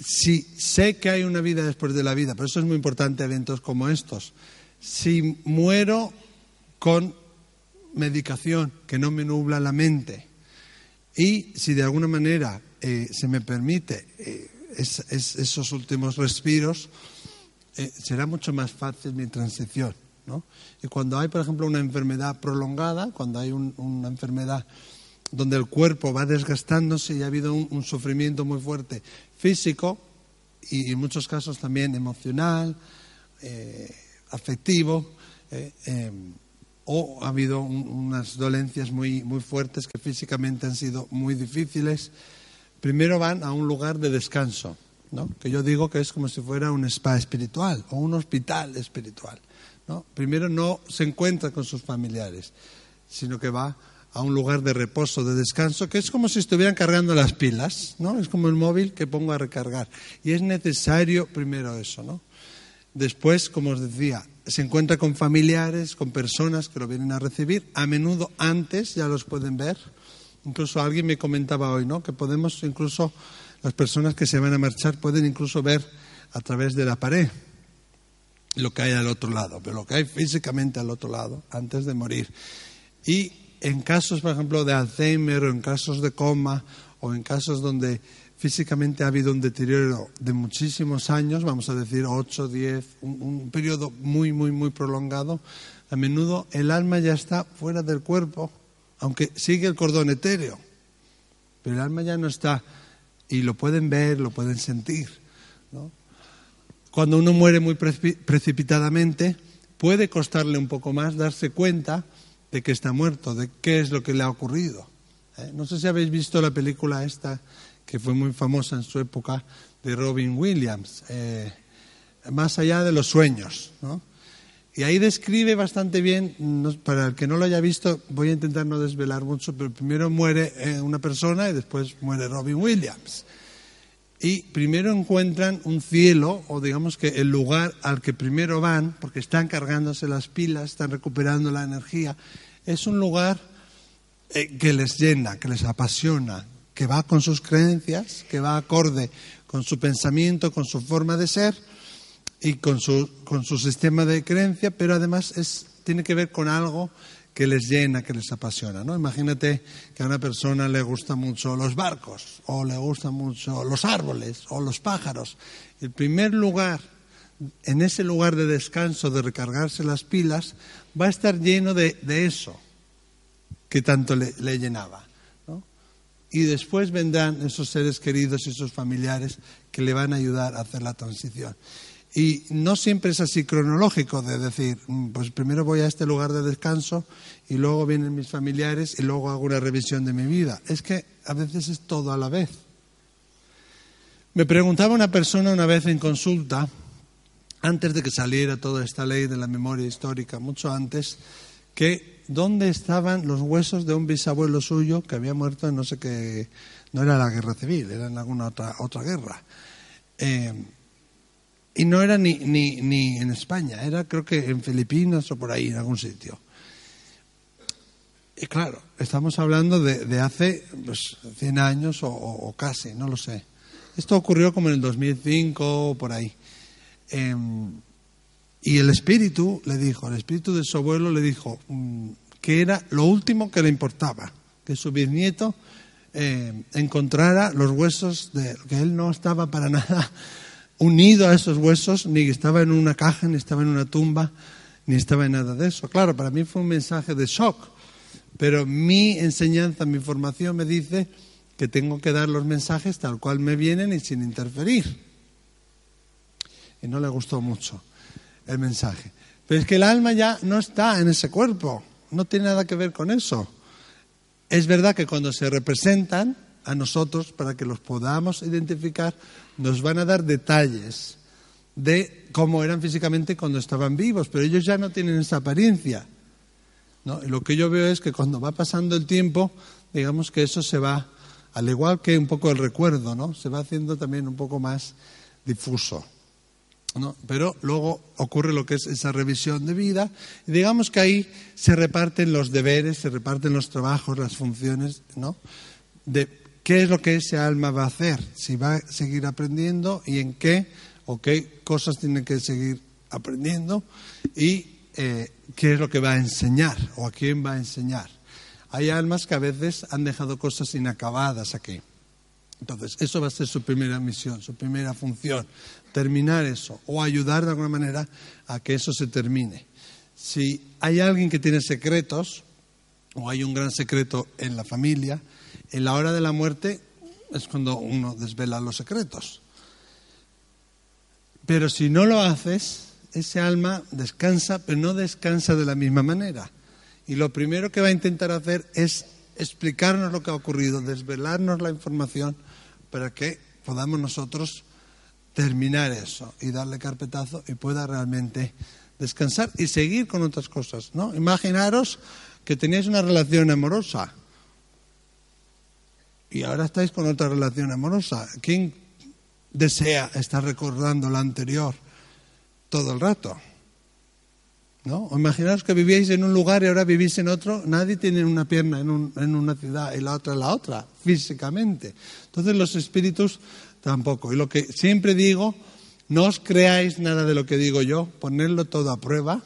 Speaker 3: si sé que hay una vida después de la vida, por eso es muy importante eventos como estos, si muero con medicación que no me nubla la mente y si de alguna manera eh, se me permite eh, esos últimos respiros, eh, será mucho más fácil mi transición. Y cuando hay, por ejemplo, una enfermedad prolongada, cuando hay una enfermedad donde el cuerpo va desgastándose y ha habido un, sufrimiento muy fuerte físico y en muchos casos también emocional, eh, afectivo, eh, em, o ha habido unas dolencias muy, muy fuertes que físicamente han sido muy difíciles, primero van a un lugar de descanso, ¿no? que yo digo que es como si fuera un spa espiritual o un hospital espiritual. Primero no se encuentra con sus familiares, sino que va a un lugar de reposo, de descanso, que es como si estuvieran cargando las pilas, ¿no? Es como el móvil que pongo a recargar. Y es necesario primero eso, ¿no? Después, como os decía, se encuentra con familiares, con personas que lo vienen a recibir. A menudo antes ya los pueden ver. Incluso alguien me comentaba hoy, ¿no? Que podemos incluso, las personas que se van a marchar pueden incluso ver a través de la pared lo que hay al otro lado, pero lo que hay físicamente al otro lado antes de morir. Y en casos, por ejemplo, de Alzheimer o en casos de coma o en casos donde físicamente ha habido un deterioro de muchísimos años, vamos a decir 8, 10, un, periodo muy, muy, muy prolongado, a menudo el alma ya está fuera del cuerpo, aunque sigue el cordón etéreo, pero el alma ya no está y lo pueden ver, lo pueden sentir. Cuando uno muere muy precipitadamente, puede costarle un poco más darse cuenta de que está muerto, de qué es lo que le ha ocurrido. ¿eh? No sé si habéis visto la película esta, que fue muy famosa en su época, de Robin Williams, eh, Más allá de los sueños. Y ahí describe bastante bien, para el que no lo haya visto, voy a intentar no desvelar mucho, pero primero muere eh, una persona y después muere Robin Williams. Y primero encuentran un cielo, o digamos que el lugar al que primero van, porque están cargándose las pilas, están recuperando la energía, es un lugar eh, que les llena, que les apasiona, que va con sus creencias, que va acorde con su pensamiento, con su forma de ser y con su, con su sistema de creencia, pero además es, tiene que ver con algo que les llena, que les apasiona. ¿no? Imagínate que a una persona le gustan mucho los barcos, o le gustan mucho los árboles, o los pájaros. El primer lugar, en ese lugar de descanso, de recargarse las pilas, va a estar lleno de, eso que tanto le, le llenaba. ¿no? Y después vendrán esos seres queridos y esos familiares que le van a ayudar a hacer la transición. Y no siempre es así cronológico, de decir, mm, pues primero voy a este lugar de descanso y luego vienen mis familiares y luego hago una revisión de mi vida. Es que a veces es todo a la vez. Me preguntaba una persona una vez en consulta, antes de que saliera toda esta ley de la memoria histórica, mucho antes, que dónde estaban los huesos de un bisabuelo suyo que había muerto en no sé qué, no era la guerra civil, era en alguna otra, otra guerra. Eh, y no era ni, ni, ni en España, era creo que en Filipinas o por ahí, en algún sitio. Y claro, estamos hablando de, de hace pues, 100 años o, casi, no lo sé. Esto ocurrió como en el 2005 o por ahí. Em, y el espíritu le dijo, el espíritu de su abuelo le dijo mm, que era lo último que le importaba, que su bisnieto eh, encontrara los huesos de que él no estaba para nada unido a esos huesos, ni estaba en una caja, ni estaba en una tumba, ni estaba en nada de eso. Claro, para mí fue un mensaje de shock, pero mi enseñanza, mi formación me dice que tengo que dar los mensajes tal cual me vienen y sin interferir. Y no le gustó mucho el mensaje. Pero es que el alma ya no está en ese cuerpo, no tiene nada que ver con eso. Es verdad que cuando se representan a nosotros, para que los podamos identificar, nos van a dar detalles de cómo eran físicamente cuando estaban vivos, pero ellos ya no tienen esa apariencia. ¿no? Lo que yo veo es que cuando va pasando el tiempo, digamos que eso se va, al igual que un poco el recuerdo, ¿no? se va haciendo también un poco más difuso. ¿no? Pero luego ocurre lo que es esa revisión de vida, y digamos que ahí se reparten los deberes, se reparten los trabajos, las funciones, ¿no? De qué es lo que ese alma va a hacer, si va a seguir aprendiendo y en qué o qué cosas tiene que seguir aprendiendo y eh, qué es lo que va a enseñar o a quién va a enseñar. Hay almas que a veces han dejado cosas inacabadas aquí. Entonces, eso va a ser su primera misión, su primera función, terminar eso o ayudar de alguna manera a que eso se termine. Si hay alguien que tiene secretos o hay un gran secreto en la familia, en la hora de la muerte es cuando uno desvela los secretos. Pero si no lo haces, ese alma descansa, pero no descansa de la misma manera. Y lo primero que va a intentar hacer es explicarnos lo que ha ocurrido, desvelarnos la información para que podamos nosotros terminar eso y darle carpetazo y pueda realmente descansar y seguir con otras cosas, ¿no? Imaginaros que teníais una relación amorosa y ahora estáis con otra relación amorosa. ¿Quién desea estar recordando la anterior todo el rato? ¿No? O imaginaos que vivíais en un lugar y ahora vivís en otro. Nadie tiene una pierna en, en una ciudad y la otra en la otra, físicamente. Entonces los espíritus tampoco. Y lo que siempre digo, no os creáis nada de lo que digo yo, ponedlo todo a prueba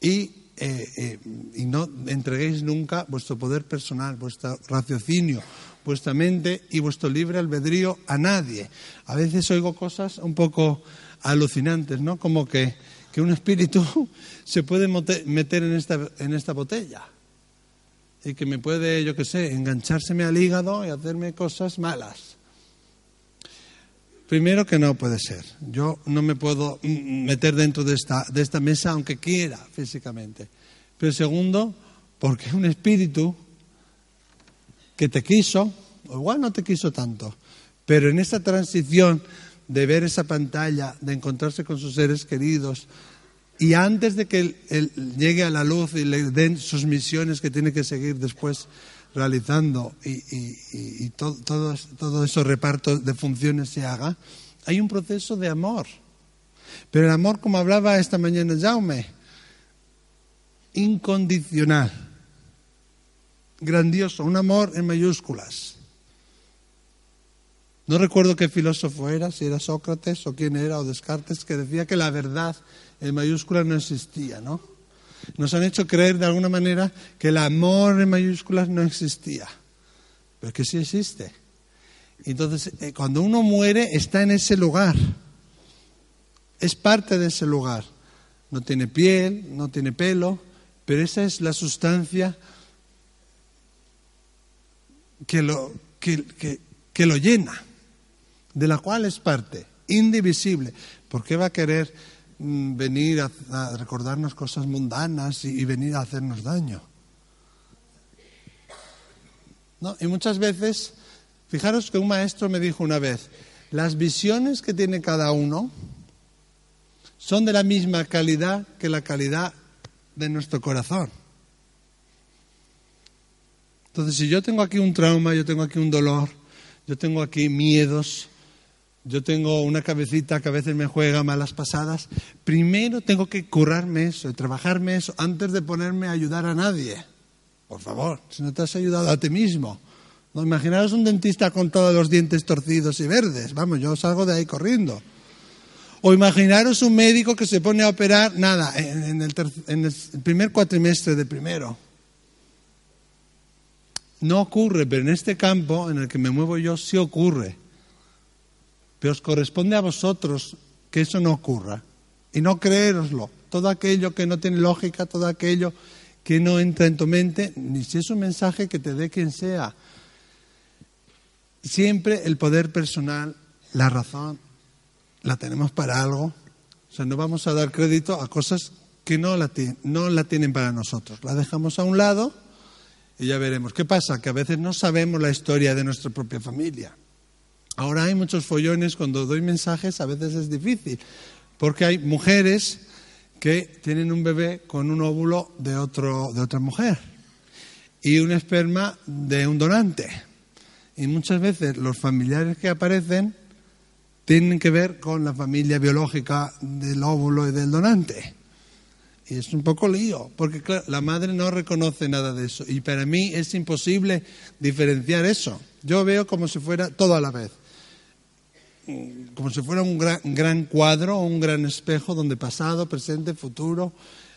Speaker 3: y, eh, eh, y no entreguéis nunca vuestro poder personal, vuestro raciocinio, vuestra mente y vuestro libre albedrío a nadie. A veces oigo cosas un poco alucinantes, ¿no? Como que que un espíritu se puede meter en esta, en esta botella y que me puede, yo qué sé, enganchárseme al hígado y hacerme cosas malas. Primero que no puede ser. Yo no me puedo meter dentro de esta, de esta mesa aunque quiera físicamente. Pero segundo, porque un espíritu que te quiso, o igual no te quiso tanto, pero en esta transición de ver esa pantalla, de encontrarse con sus seres queridos, y antes de que él, llegue a la luz y le den sus misiones que tiene que seguir después realizando y, todo, todo, todo ese reparto de funciones se haga, hay un proceso de amor. Pero el amor, como hablaba esta mañana Jaume, incondicional, grandioso, un amor en mayúsculas. No recuerdo qué filósofo era, si era Sócrates o quién era, o Descartes, que decía que la verdad en mayúsculas no existía, ¿no? Nos han hecho creer de alguna manera que el amor en mayúsculas no existía, pero que sí existe. Entonces, eh, cuando uno muere, está en ese lugar, es parte de ese lugar. No tiene piel, no tiene pelo, pero esa es la sustancia que lo, que lo llena de la cual es parte, indivisible. ¿Por qué va a querer mm, venir a, recordarnos cosas mundanas y, venir a hacernos daño? ¿No? Y muchas veces, fijaros que un maestro me dijo una vez, las visiones que tiene cada uno son de la misma calidad que la calidad de nuestro corazón. Entonces, si yo tengo aquí un trauma, yo tengo aquí un dolor, yo tengo aquí miedos, yo tengo una cabecita que a veces me juega malas pasadas, primero tengo que curarme eso, trabajarme eso, antes de ponerme a ayudar a nadie. Por favor, si no te has ayudado a ti mismo. No, imaginaros un dentista con todos los dientes torcidos y verdes. Vamos, yo salgo de ahí corriendo. O imaginaros un médico que se pone a operar, nada, en, el, en el primer cuatrimestre de primero. No ocurre, pero en este campo en el que me muevo yo sí ocurre. Pero os corresponde a vosotros que eso no ocurra y no creéroslo. Todo aquello que no tiene lógica, todo aquello que no entra en tu mente, ni si es un mensaje que te dé quien sea. Siempre el poder personal, la razón, la tenemos para algo. O sea, no vamos a dar crédito a cosas que no la, no la tienen para nosotros. La dejamos a un lado y ya veremos. ¿Qué pasa? Que a veces no sabemos la historia de nuestra propia familia. Ahora hay muchos follones, cuando doy mensajes a veces es difícil, porque hay mujeres que tienen un bebé con un óvulo de, otro, de otra mujer y un esperma de un donante. Y muchas veces los familiares que aparecen tienen que ver con la familia biológica del óvulo y del donante. Y es un poco lío, porque claro, la madre no reconoce nada de eso. Y para mí es imposible diferenciar eso. Yo veo como si fuera todo a la vez como si fuera un gran, gran cuadro, un gran espejo donde pasado, presente, futuro,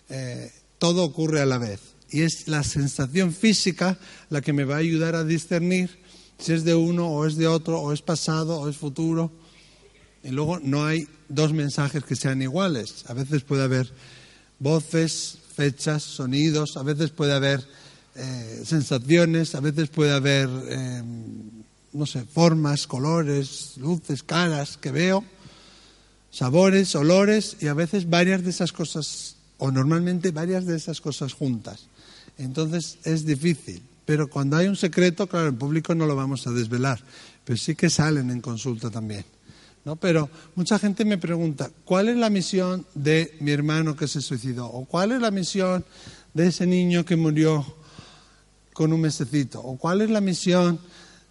Speaker 3: eh, todo ocurre a la vez. Y es la sensación física la que me va a ayudar a discernir si es de uno o es de otro, o es pasado o es futuro. Y luego no hay dos mensajes que sean iguales. A veces puede haber voces, fechas, sonidos, a veces puede haber eh, sensaciones, a veces puede haber eh, no sé, formas, colores, luces, caras que veo, sabores, olores y a veces varias de esas cosas, o normalmente varias de esas cosas juntas. Entonces es difícil. Pero cuando hay un secreto, claro, en público no lo vamos a desvelar, pero sí que salen en consulta también. ¿No? Pero mucha gente me pregunta, ¿cuál es la misión de mi hermano que se suicidó? ¿O cuál es la misión de ese niño que murió con un mesecito? ¿O cuál es la misión?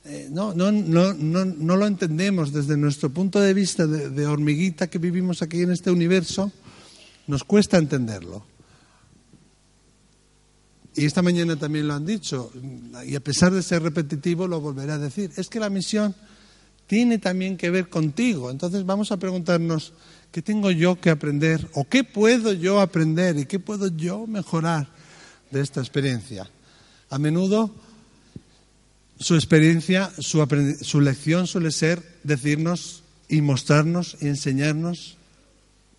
Speaker 3: Eh, no, no, no, no, no lo entendemos desde nuestro punto de vista de hormiguita que vivimos aquí en este universo, nos cuesta entenderlo. Y esta mañana también lo han dicho, y a pesar de ser repetitivo lo volveré a decir, es que la misión tiene también que ver contigo. Entonces vamos a preguntarnos, ¿qué tengo yo que aprender? ¿O qué puedo yo aprender? ¿Y qué puedo yo mejorar de esta experiencia? A menudo su experiencia, su, lección suele ser decirnos y mostrarnos y enseñarnos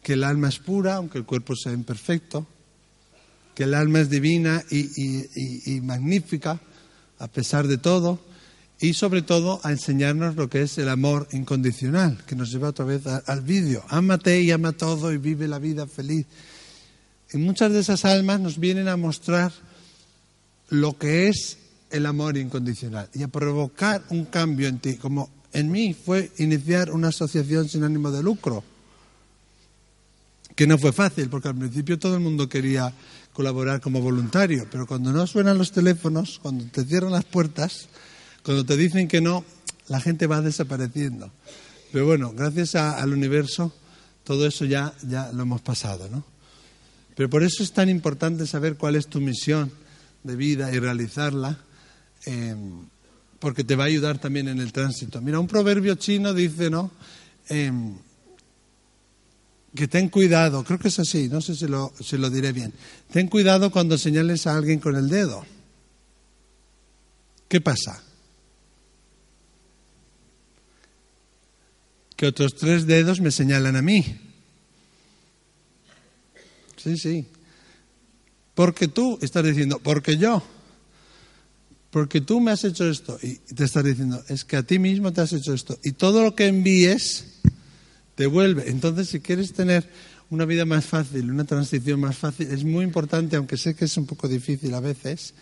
Speaker 3: que el alma es pura, aunque el cuerpo sea imperfecto, que el alma es divina y, magnífica a pesar de todo, y sobre todo a enseñarnos lo que es el amor incondicional, que nos lleva otra vez al vídeo. Ámate y ama todo y vive la vida feliz. Y muchas de esas almas nos vienen a mostrar lo que es el amor incondicional y a provocar un cambio en ti, como en mí fue iniciar una asociación sin ánimo de lucro, que no fue fácil, porque al principio todo el mundo quería colaborar como voluntario, pero cuando no suenan los teléfonos, cuando te cierran las puertas, cuando te dicen que no, la gente va desapareciendo. Pero bueno, gracias al universo, todo eso ya, ya lo hemos pasado, ¿no? Pero por eso es tan importante saber cuál es tu misión de vida y realizarla, eh, porque te va a ayudar también en el tránsito. Mira, un proverbio chino dice, ¿no? Eh, que ten cuidado, creo que es así, no sé si lo, si lo diré bien. Ten cuidado cuando señales a alguien con el dedo. ¿Qué pasa? Que otros tres dedos me señalan a mí. Sí, sí. Porque tú estás diciendo, porque yo. Porque tú me has hecho esto. Y te estás diciendo, es que a ti mismo te has hecho esto. Y todo lo que envíes te vuelve. Entonces, si quieres tener una vida más fácil, una transición más fácil, es muy importante, aunque sé que es un poco difícil a veces,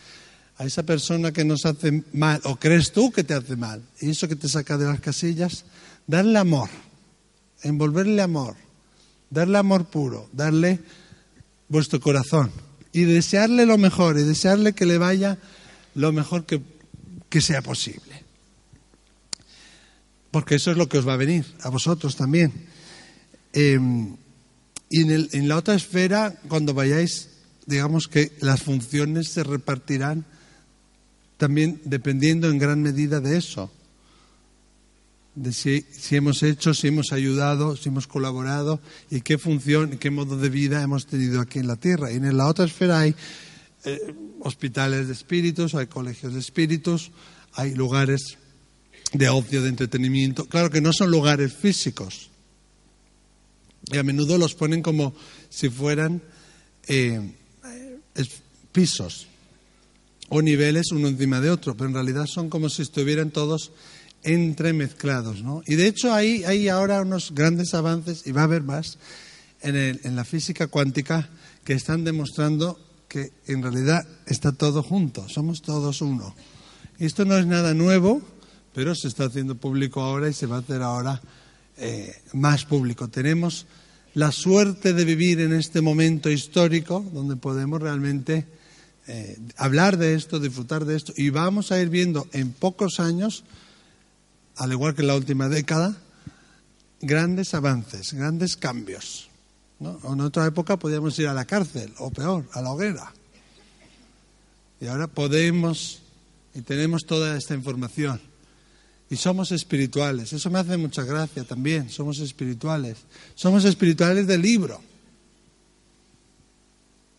Speaker 3: a esa persona que nos hace mal, o crees tú que te hace mal, y eso que te saca de las casillas, darle amor, envolverle amor, darle amor puro, darle vuestro corazón y desearle lo mejor y desearle que le vaya lo mejor que, que sea posible porque eso es lo que os va a venir, a vosotros también. Em, y en, en, la otra esfera, cuando vayáis, digamos que las funciones se repartirán también dependiendo en gran medida de eso, de si, si hemos hecho, si hemos ayudado, si hemos colaborado y qué función, qué modo de vida hemos tenido aquí en la Tierra. Y en la otra esfera hay eh, hospitales de espíritus, hay colegios de espíritus, hay lugares de ocio, de entretenimiento. Claro que no son lugares físicos. Y a menudo los ponen como si fueran eh, pisos o niveles uno encima de otro, pero en realidad son como si estuvieran todos entremezclados. ¿no? Y de hecho hay, hay ahora unos grandes avances, y va a haber más, en, el, en la física cuántica que están demostrando que en realidad está todo junto, somos todos uno. Esto no es nada nuevo, pero se está haciendo público ahora y se va a hacer ahora eh, más público. Tenemos la suerte de vivir en este momento histórico donde podemos realmente eh, hablar de esto, disfrutar de esto y vamos a ir viendo en pocos años, al igual que en la última década, grandes avances, grandes cambios. En otra época podíamos ir a la cárcel o peor, a la hoguera. Y ahora podemos y tenemos toda esta información. Y somos espirituales. Eso me hace mucha gracia también. Somos espirituales. Somos espirituales del libro.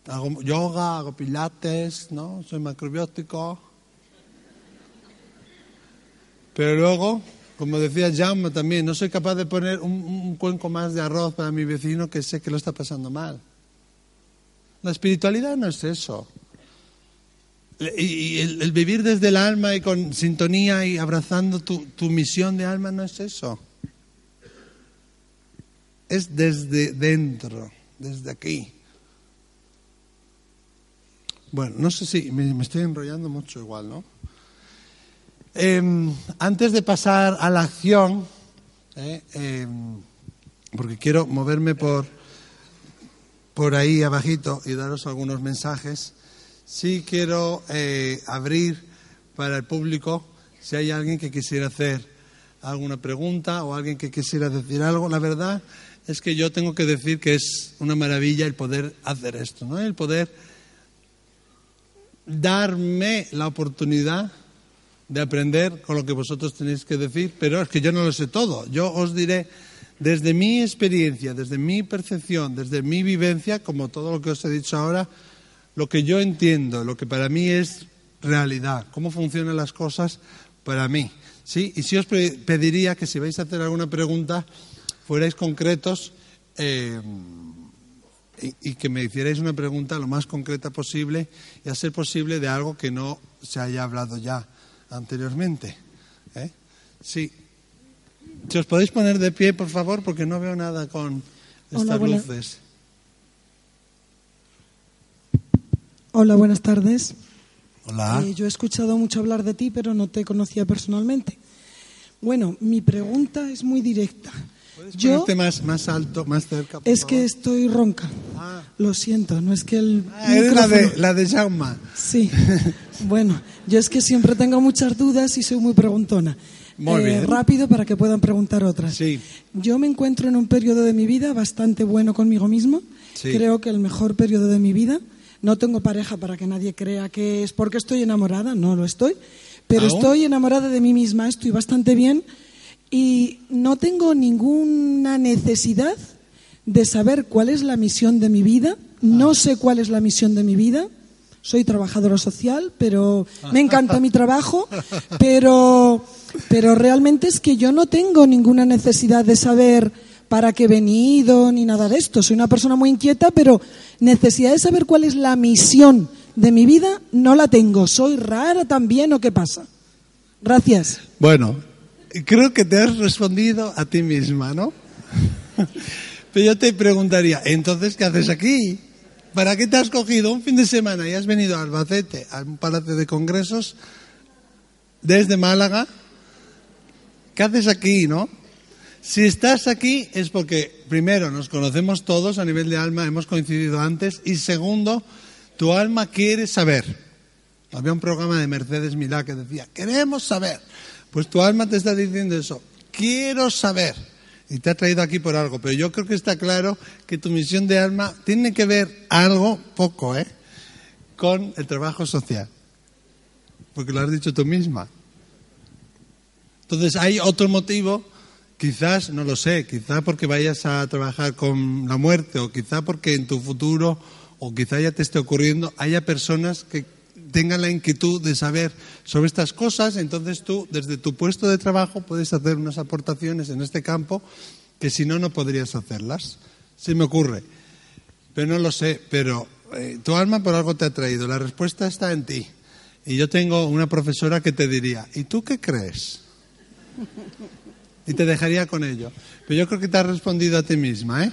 Speaker 3: Hago yoga, hago pilates, ¿no? Soy macrobiótico. Pero luego, como decía Jaume también, no soy capaz de poner un, cuenco más de arroz para mi vecino que sé que lo está pasando mal. La espiritualidad no es eso. Y, el, vivir desde el alma y con sintonía y abrazando tu, tu misión de alma no es eso. Es desde dentro, desde aquí. Bueno, no sé si me, estoy enrollando mucho igual, ¿no? Em, antes de pasar a la acción, eh, em, porque quiero moverme por, por ahí abajito y daros algunos mensajes, sí quiero eh, abrir para el público si hay alguien que quisiera hacer alguna pregunta o alguien que quisiera decir algo. La verdad es que yo tengo que decir que es una maravilla el poder hacer esto, ¿no? El poder darme la oportunidad de aprender con lo que vosotros tenéis que decir, pero es que yo no lo sé todo. Yo os diré desde mi experiencia, desde mi percepción, desde mi vivencia, como todo lo que os he dicho ahora, lo que yo entiendo, lo que para mí es realidad, cómo funcionan las cosas para mí. ¿sí? Y si os pediría que si vais a hacer alguna pregunta, fuerais concretos eh, y, que me hicierais una pregunta lo más concreta posible y a ser posible de algo que no se haya hablado ya anteriormente. ¿eh? Sí. Si os podéis poner de pie, por favor, porque no veo nada con estas luces.
Speaker 4: Hola, buenas tardes.
Speaker 3: Hola.
Speaker 4: Eh, yo he escuchado mucho hablar de ti, pero no te conocía personalmente. Bueno, mi pregunta es muy directa.
Speaker 3: ¿Puedes yo más, más alto, más cerca?
Speaker 4: es que estoy ronca. Ah. Lo siento, no es que el.
Speaker 3: Ah, eres la de, la de Jauma.
Speaker 4: Sí. bueno, yo es que siempre tengo muchas dudas y soy muy preguntona.
Speaker 3: Muy eh,
Speaker 4: Rápido para que puedan preguntar otras.
Speaker 3: Sí.
Speaker 4: Yo me encuentro en un periodo de mi vida bastante bueno conmigo mismo. Creo que el mejor periodo de mi vida. No tengo pareja para que nadie crea que es porque estoy enamorada, no lo estoy, pero estoy enamorada de mí misma, estoy bastante bien y no tengo ninguna necesidad de saber cuál es la misión de mi vida, no ah. sé cuál es la misión de mi vida, soy trabajadora social, pero me encanta mi trabajo, pero, pero realmente es que yo no tengo ninguna necesidad de saber para qué he venido ni nada de esto. Soy una persona muy inquieta, pero necesidad de saber cuál es la misión de mi vida no la tengo. ¿Soy rara también o qué pasa? Gracias.
Speaker 3: Bueno, creo que te has respondido a ti misma, ¿no? Pero yo te preguntaría, entonces, ¿qué haces aquí? ¿Para qué te has cogido un fin de semana y has venido a Albacete, a un palacio de congresos, desde Málaga? ¿Qué haces aquí, no? Si estás aquí es porque, primero, nos conocemos todos a nivel de alma, hemos coincidido antes, y segundo, tu alma quiere saber. Había un programa de Mercedes Milá que decía, queremos saber. Pues tu alma te está diciendo eso, quiero saber. Y te ha traído aquí por algo, pero yo creo que está claro que tu misión de alma tiene que ver algo, poco, ¿eh? Con el trabajo social. Porque lo has dicho tú misma. Entonces hay otro motivo Quizás, no lo sé, quizá porque vayas a trabajar con la muerte o quizá porque en tu futuro o quizá ya te esté ocurriendo, haya personas que tengan la inquietud de saber sobre estas cosas, entonces tú desde tu puesto de trabajo puedes hacer unas aportaciones en este campo que si no, no podrías hacerlas. Se me ocurre. Pero no lo sé, pero eh, tu alma por algo te ha traído. La respuesta está en ti. Y yo tengo una profesora que te diría, ¿y tú qué crees? y te dejaría con ello. Pero yo creo que te has respondido a ti misma, ¿eh?